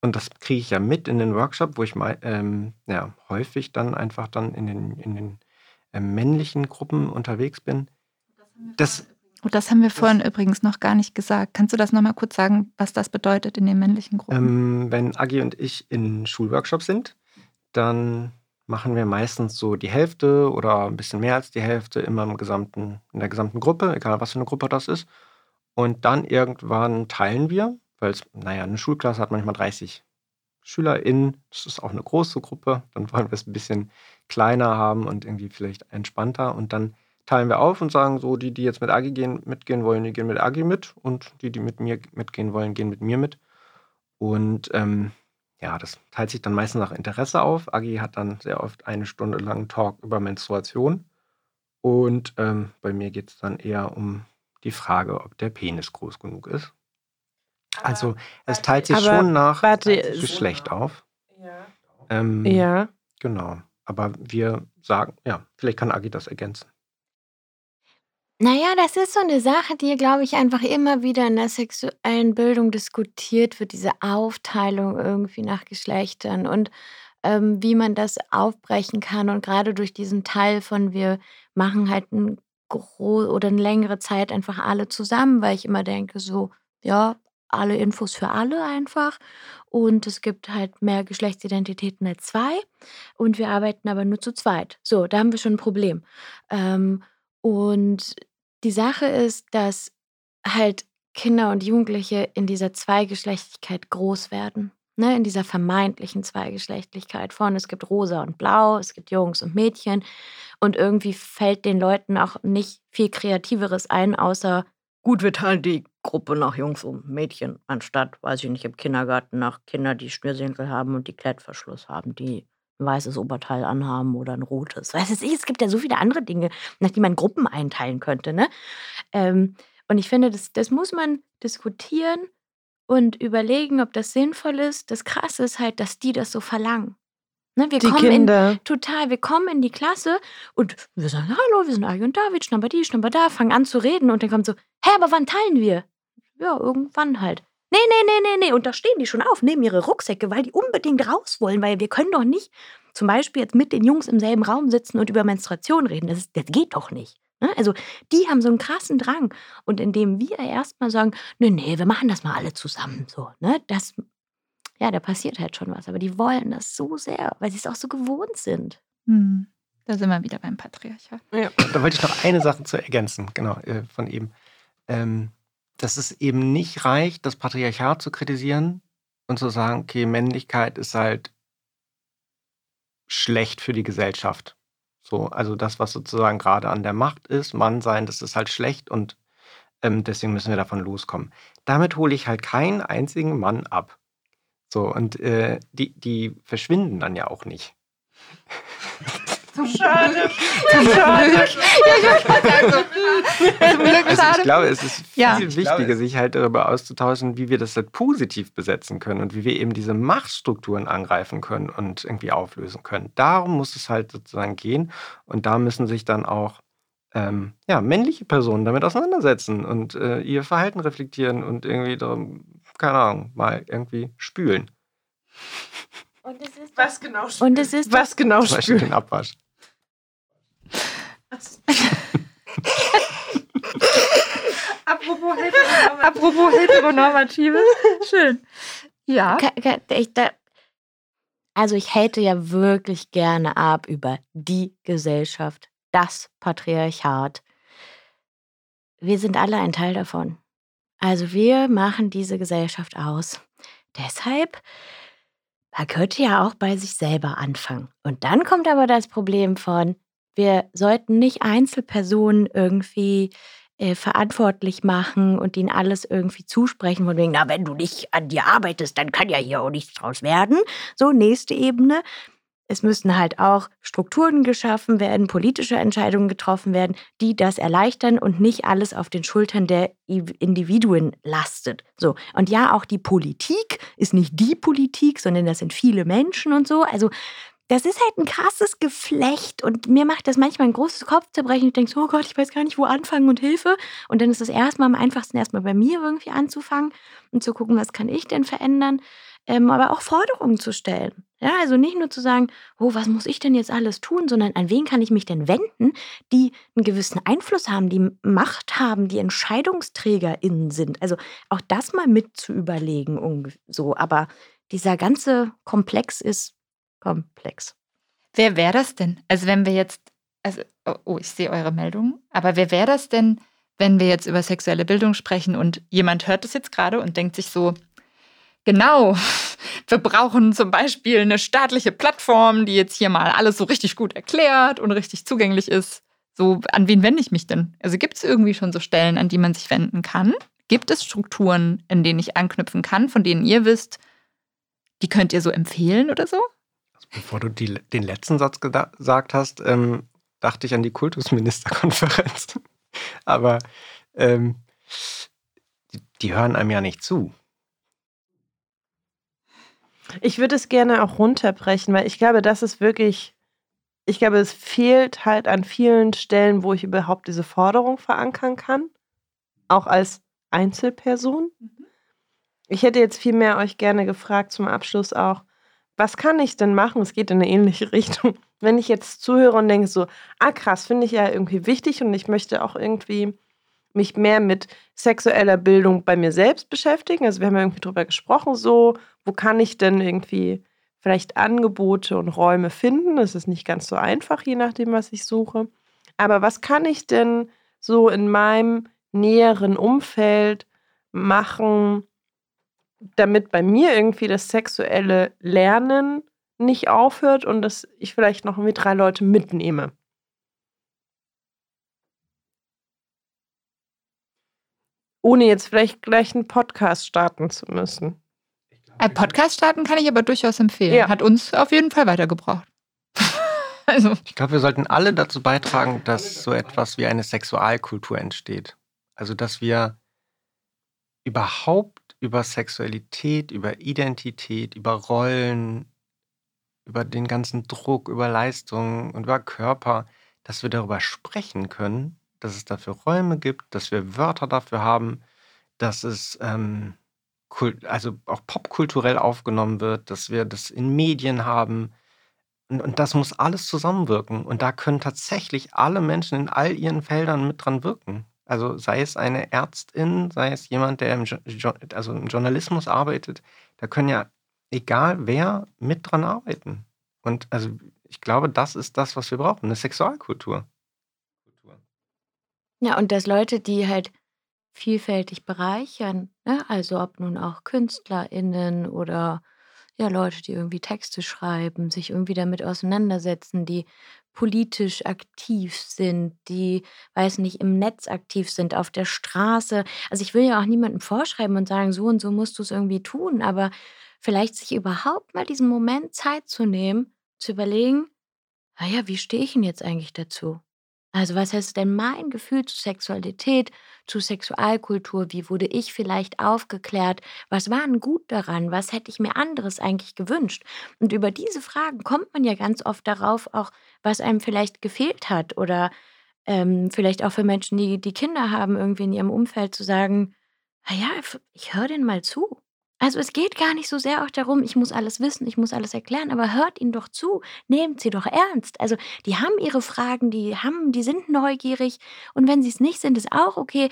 und das kriege ich ja mit in den Workshop, wo ich mal ähm, ja, häufig dann einfach dann in den, in den äh, männlichen Gruppen unterwegs bin. Das, und das haben wir vorhin übrigens noch gar nicht gesagt. Kannst du das nochmal kurz sagen, was das bedeutet in den männlichen Gruppen? Ähm, wenn Agi und ich in Schulworkshops sind, dann machen wir meistens so die Hälfte oder ein bisschen mehr als die Hälfte immer im gesamten, in der gesamten Gruppe, egal was für eine Gruppe das ist. Und dann irgendwann teilen wir, weil es, naja, eine Schulklasse hat manchmal 30 SchülerInnen, das ist auch eine große Gruppe, dann wollen wir es ein bisschen kleiner haben und irgendwie vielleicht entspannter und dann teilen wir auf und sagen so, die, die jetzt mit Agi gehen, mitgehen wollen, die gehen mit Agi mit und die, die mit mir mitgehen wollen, gehen mit mir mit. Und ähm, ja, das teilt sich dann meistens nach Interesse auf. Agi hat dann sehr oft eine Stunde lang Talk über Menstruation. Und ähm, bei mir geht es dann eher um die Frage, ob der Penis groß genug ist. Also es teilt sich schon nach warte, Geschlecht auf. Ja. Ähm, ja. Genau. Aber wir sagen, ja, vielleicht kann Agi das ergänzen. Naja, das ist so eine Sache, die, glaube ich, einfach immer wieder in der sexuellen Bildung diskutiert wird, diese Aufteilung irgendwie nach Geschlechtern und ähm, wie man das aufbrechen kann. Und gerade durch diesen Teil von wir machen halt ein oder eine längere Zeit einfach alle zusammen, weil ich immer denke, so, ja, alle Infos für alle einfach. Und es gibt halt mehr Geschlechtsidentitäten als zwei. Und wir arbeiten aber nur zu zweit. So, da haben wir schon ein Problem. Ähm, und die Sache ist, dass halt Kinder und Jugendliche in dieser Zweigeschlechtlichkeit groß werden. Ne, in dieser vermeintlichen Zweigeschlechtlichkeit von es gibt rosa und blau, es gibt Jungs und Mädchen und irgendwie fällt den Leuten auch nicht viel kreativeres ein, außer gut, wir teilen die Gruppe nach Jungs und Mädchen, anstatt, weiß ich nicht, im Kindergarten nach Kinder, die Schnürsenkel haben und die Klettverschluss haben, die ein weißes Oberteil anhaben oder ein rotes. Weiß ich, es gibt ja so viele andere Dinge, nach die man Gruppen einteilen könnte. Ne? Ähm, und ich finde, das, das muss man diskutieren und überlegen, ob das sinnvoll ist. Das Krasse ist halt, dass die das so verlangen. Ne, wir die kommen Kinder. In, total, wir kommen in die Klasse und wir sagen, hallo, wir sind Agi und David, schnapper die, schnapper da, fangen an zu reden und dann kommt so, hä, aber wann teilen wir? Ja, irgendwann halt. Nee, nee, nee, nee, nee. Und da stehen die schon auf, nehmen ihre Rucksäcke, weil die unbedingt raus wollen, weil wir können doch nicht zum Beispiel jetzt mit den Jungs im selben Raum sitzen und über Menstruation reden. Das, ist, das geht doch nicht. Ne? Also die haben so einen krassen Drang. Und indem wir erstmal sagen, nee, nee, wir machen das mal alle zusammen so, ne? Das, ja, da passiert halt schon was. Aber die wollen das so sehr, weil sie es auch so gewohnt sind. Hm. Da sind wir wieder beim Patriarchat. Ja, da wollte ich noch eine Sache zu ergänzen, genau, äh, von eben. Ähm, dass es eben nicht reicht, das Patriarchat zu kritisieren und zu sagen, okay, Männlichkeit ist halt schlecht für die Gesellschaft. So, also das, was sozusagen gerade an der Macht ist, Mann sein, das ist halt schlecht und ähm, deswegen müssen wir davon loskommen. Damit hole ich halt keinen einzigen Mann ab. So, und äh, die, die verschwinden dann ja auch nicht. Schade. Schade. Ja, ich wollte sagen, Glück also ich glaube, es ist viel ja. wichtiger, sich halt darüber auszutauschen, wie wir das halt positiv besetzen können und wie wir eben diese Machtstrukturen angreifen können und irgendwie auflösen können. Darum muss es halt sozusagen gehen. Und da müssen sich dann auch ähm, ja, männliche Personen damit auseinandersetzen und äh, ihr Verhalten reflektieren und irgendwie darum keine Ahnung, mal irgendwie spülen. Und es ist was genau spülen? Und es ist was genau Zum Beispiel spülen? den Abwasch. Apropos, Heteronormative. Apropos Heteronormative. Schön. Ja. Ich, da, also ich hate ja wirklich gerne ab über die Gesellschaft, das Patriarchat. Wir sind alle ein Teil davon. Also wir machen diese Gesellschaft aus. Deshalb, man könnte ja auch bei sich selber anfangen. Und dann kommt aber das Problem von, wir sollten nicht Einzelpersonen irgendwie äh, verantwortlich machen und ihnen alles irgendwie zusprechen, von wegen, na, wenn du nicht an dir arbeitest, dann kann ja hier auch nichts draus werden. So, nächste Ebene. Es müssen halt auch Strukturen geschaffen werden, politische Entscheidungen getroffen werden, die das erleichtern und nicht alles auf den Schultern der Individuen lastet. So. Und ja, auch die Politik ist nicht die Politik, sondern das sind viele Menschen und so. Also, das ist halt ein krasses Geflecht und mir macht das manchmal ein großes Kopfzerbrechen. Ich denke so, oh Gott, ich weiß gar nicht, wo anfangen und Hilfe. Und dann ist es erstmal am einfachsten, erstmal bei mir irgendwie anzufangen und zu gucken, was kann ich denn verändern, ähm, aber auch Forderungen zu stellen. Ja, also nicht nur zu sagen, oh, was muss ich denn jetzt alles tun, sondern an wen kann ich mich denn wenden, die einen gewissen Einfluss haben, die Macht haben, die EntscheidungsträgerInnen sind. Also auch das mal mit zu überlegen, so. Aber dieser ganze Komplex ist komplex. Wer wäre das denn? Also wenn wir jetzt, also, oh, oh, ich sehe eure Meldung, aber wer wäre das denn, wenn wir jetzt über sexuelle Bildung sprechen und jemand hört das jetzt gerade und denkt sich so, genau, wir brauchen zum Beispiel eine staatliche Plattform, die jetzt hier mal alles so richtig gut erklärt und richtig zugänglich ist. So, an wen wende ich mich denn? Also gibt es irgendwie schon so Stellen, an die man sich wenden kann? Gibt es Strukturen, in denen ich anknüpfen kann, von denen ihr wisst, die könnt ihr so empfehlen oder so? Bevor du die, den letzten Satz gesagt hast, ähm, dachte ich an die Kultusministerkonferenz. Aber ähm, die, die hören einem ja nicht zu. Ich würde es gerne auch runterbrechen, weil ich glaube, das ist wirklich, ich glaube, es fehlt halt an vielen Stellen, wo ich überhaupt diese Forderung verankern kann, auch als Einzelperson. Ich hätte jetzt viel mehr euch gerne gefragt zum Abschluss auch, was kann ich denn machen? Es geht in eine ähnliche Richtung. Wenn ich jetzt zuhöre und denke so, ah krass, finde ich ja irgendwie wichtig und ich möchte auch irgendwie mich mehr mit sexueller Bildung bei mir selbst beschäftigen. Also wir haben ja irgendwie drüber gesprochen, so, wo kann ich denn irgendwie vielleicht Angebote und Räume finden? Das ist nicht ganz so einfach, je nachdem, was ich suche. Aber was kann ich denn so in meinem näheren Umfeld machen, damit bei mir irgendwie das sexuelle Lernen nicht aufhört und dass ich vielleicht noch irgendwie drei Leute mitnehme? Ohne jetzt vielleicht gleich einen Podcast starten zu müssen. Ein Podcast starten kann ich aber durchaus empfehlen. Ja. Hat uns auf jeden Fall weitergebracht. also, Ich glaube, wir sollten alle dazu beitragen, dass so etwas wie eine Sexualkultur entsteht. Also, dass wir überhaupt über Sexualität, über Identität, über Rollen, über den ganzen Druck, über Leistung und über Körper, dass wir darüber sprechen können, dass es dafür Räume gibt, dass wir Wörter dafür haben, dass es ähm, also auch popkulturell aufgenommen wird, dass wir das in Medien haben. Und, und das muss alles zusammenwirken. Und da können tatsächlich alle Menschen in all ihren Feldern mit dran wirken. Also sei es eine Ärztin, sei es jemand, der im, Jo- also im Journalismus arbeitet, da können ja egal wer mit dran arbeiten. Und also ich glaube, das ist das, was wir brauchen, eine Sexualkultur. Ja, und dass Leute, die halt vielfältig bereichern, ne? also ob nun auch KünstlerInnen oder ja, Leute, die irgendwie Texte schreiben, sich irgendwie damit auseinandersetzen, die politisch aktiv sind, die, weiß nicht, im Netz aktiv sind, auf der Straße. Also ich will ja auch niemandem vorschreiben und sagen, so und so musst du es irgendwie tun, aber vielleicht sich überhaupt mal diesen Moment Zeit zu nehmen, zu überlegen, naja, wie stehe ich denn jetzt eigentlich dazu? Also was heißt denn mein Gefühl zu Sexualität, zu Sexualkultur? Wie wurde ich vielleicht aufgeklärt? Was war denn gut daran? Was hätte ich mir anderes eigentlich gewünscht? Und über diese Fragen kommt man ja ganz oft darauf, auch was einem vielleicht gefehlt hat oder ähm, vielleicht auch für Menschen, die die Kinder haben, irgendwie in ihrem Umfeld zu sagen, naja, ich höre denen mal zu. Also es geht gar nicht so sehr auch darum, ich muss alles wissen, ich muss alles erklären, aber hört ihnen doch zu, nehmt sie doch ernst. Also die haben ihre Fragen, die haben, die sind neugierig und wenn sie es nicht sind, ist auch okay.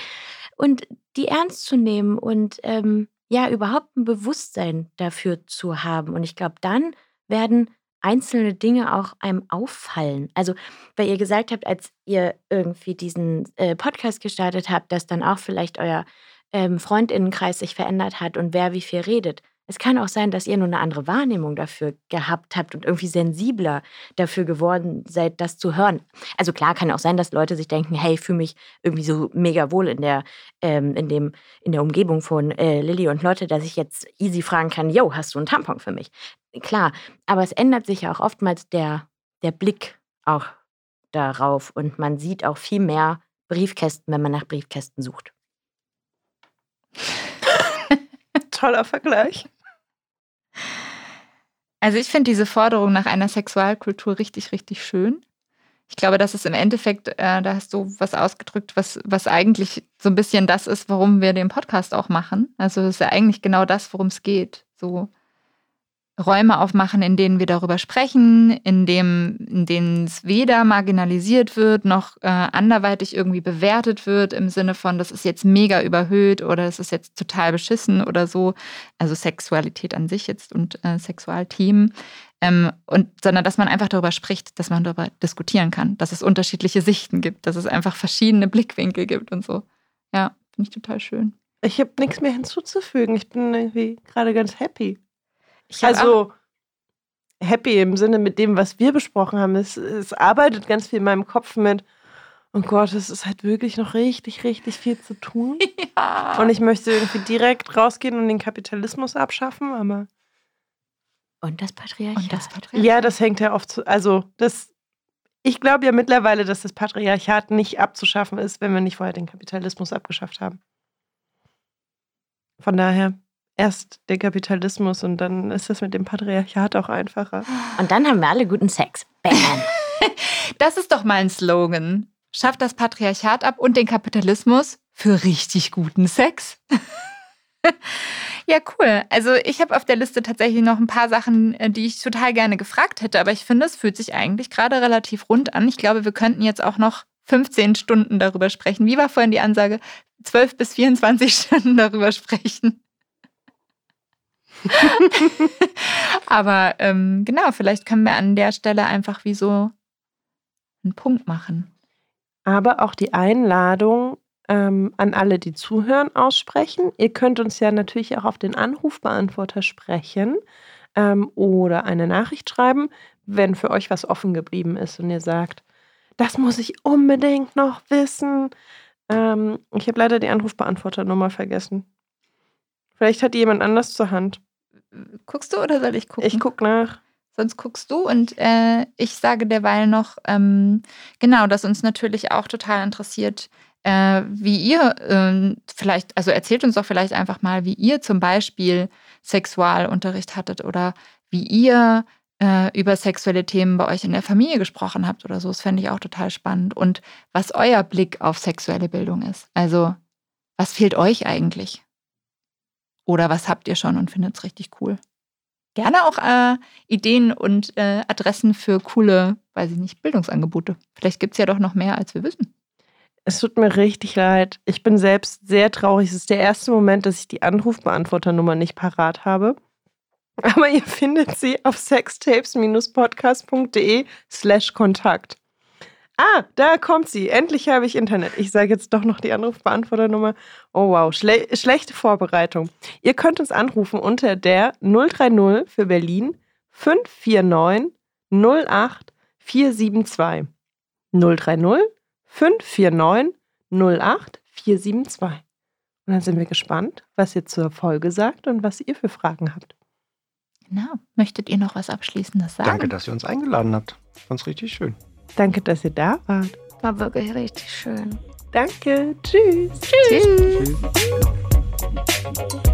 Und die ernst zu nehmen und ähm, ja, überhaupt ein Bewusstsein dafür zu haben. Und ich glaube, dann werden einzelne Dinge auch einem auffallen. Also, weil ihr gesagt habt, als ihr irgendwie diesen äh, Podcast gestartet habt, dass dann auch vielleicht euer ähm, Freundinnenkreis sich verändert hat und wer wie viel redet. Es kann auch sein, dass ihr nur eine andere Wahrnehmung dafür gehabt habt und irgendwie sensibler dafür geworden seid, das zu hören. Also klar kann auch sein, dass Leute sich denken, hey, ich fühle mich irgendwie so mega wohl in der, ähm, in dem, in der Umgebung von äh, Lilly und Lotte, dass ich jetzt easy fragen kann, yo, hast du einen Tampon für mich? Klar, aber es ändert sich ja auch oftmals der, der Blick auch darauf und man sieht auch viel mehr Briefkästen, wenn man nach Briefkästen sucht. Toller Vergleich. Also ich finde diese Forderung nach einer Sexualkultur richtig, richtig schön. Ich glaube, das ist im Endeffekt, äh, da hast du was ausgedrückt, was, was eigentlich so ein bisschen das ist, warum wir den Podcast auch machen. Also es ist ja eigentlich genau das, worum es geht. So Räume aufmachen, in denen wir darüber sprechen, in, dem, in denen es weder marginalisiert wird, noch äh, anderweitig irgendwie bewertet wird, im Sinne von, das ist jetzt mega überhöht oder es ist jetzt total beschissen oder so. Also Sexualität an sich jetzt und äh, Sexualthemen. Ähm, und, sondern dass man einfach darüber spricht, dass man darüber diskutieren kann, dass es unterschiedliche Sichten gibt, dass es einfach verschiedene Blickwinkel gibt und so. Ja, finde ich total schön. Ich habe nichts mehr hinzuzufügen. Ich bin irgendwie gerade ganz happy also happy im Sinne mit dem, was wir besprochen haben. Es, es arbeitet ganz viel in meinem Kopf mit. Oh Gott, es ist halt wirklich noch richtig, richtig viel zu tun. Ja. Und ich möchte irgendwie direkt rausgehen und den Kapitalismus abschaffen, aber. Und das Patriarchat. Und das Patriarchat. Ja, das hängt ja oft zu. Also, das. Ich glaube ja mittlerweile, dass das Patriarchat nicht abzuschaffen ist, wenn wir nicht vorher den Kapitalismus abgeschafft haben. Von daher erst der Kapitalismus und dann ist das mit dem Patriarchat auch einfacher. Und dann haben wir alle guten Sex. Bam. das ist doch mal ein Slogan. Schafft das Patriarchat ab und den Kapitalismus für richtig guten Sex. ja, cool. Also ich habe auf der Liste tatsächlich noch ein paar Sachen, äh, die ich total gerne gefragt hätte, aber ich finde, es fühlt sich eigentlich gerade relativ rund an. Ich glaube, wir könnten jetzt auch noch 15 Stunden darüber sprechen. Wie war vorhin die Ansage? 12 bis 24 Stunden darüber sprechen. Aber ähm, genau, vielleicht können wir an der Stelle einfach wie so einen Punkt machen. Aber auch die Einladung ähm, an alle, die zuhören, aussprechen. Ihr könnt uns ja natürlich auch auf den Anrufbeantworter sprechen ähm, oder eine Nachricht schreiben, wenn für euch was offen geblieben ist und ihr sagt, das muss ich unbedingt noch wissen. Ähm, ich habe leider die Anrufbeantworternummer vergessen. Vielleicht hat die jemand anders zur Hand. Guckst du oder soll ich gucken? Ich guck nach. Sonst guckst du und äh, ich sage derweil noch, ähm, genau, dass uns natürlich auch total interessiert, äh, wie ihr äh, vielleicht, also erzählt uns doch vielleicht einfach mal, wie ihr zum Beispiel Sexualunterricht hattet oder wie ihr äh, über sexuelle Themen bei euch in der Familie gesprochen habt oder so. Das fände ich auch total spannend. Und was euer Blick auf sexuelle Bildung ist. Also, was fehlt euch eigentlich? Oder was habt ihr schon und findet es richtig cool? Gerne auch äh, Ideen und äh, Adressen für coole, weiß ich nicht, Bildungsangebote. Vielleicht gibt es ja doch noch mehr, als wir wissen. Es tut mir richtig leid. Ich bin selbst sehr traurig. Es ist der erste Moment, dass ich die Anrufbeantworternummer nicht parat habe. Aber ihr findet sie auf sextapes-podcast.de slash Kontakt. Ah, da kommt sie. Endlich habe ich Internet. Ich sage jetzt doch noch die Anrufbeantworternummer. Oh wow, Schle schlechte Vorbereitung. Ihr könnt uns anrufen unter der 030 für Berlin 549 08 472. 030 549 08 472. Und dann sind wir gespannt, was ihr zur Folge sagt und was ihr für Fragen habt. Genau. Möchtet ihr noch was Abschließendes sagen? Danke, dass ihr uns eingeladen habt. Fand's richtig schön. Danke, dass ihr da wart. War wirklich richtig schön. Danke. Tschüss. Tschüss. Tschüss. Tschüss.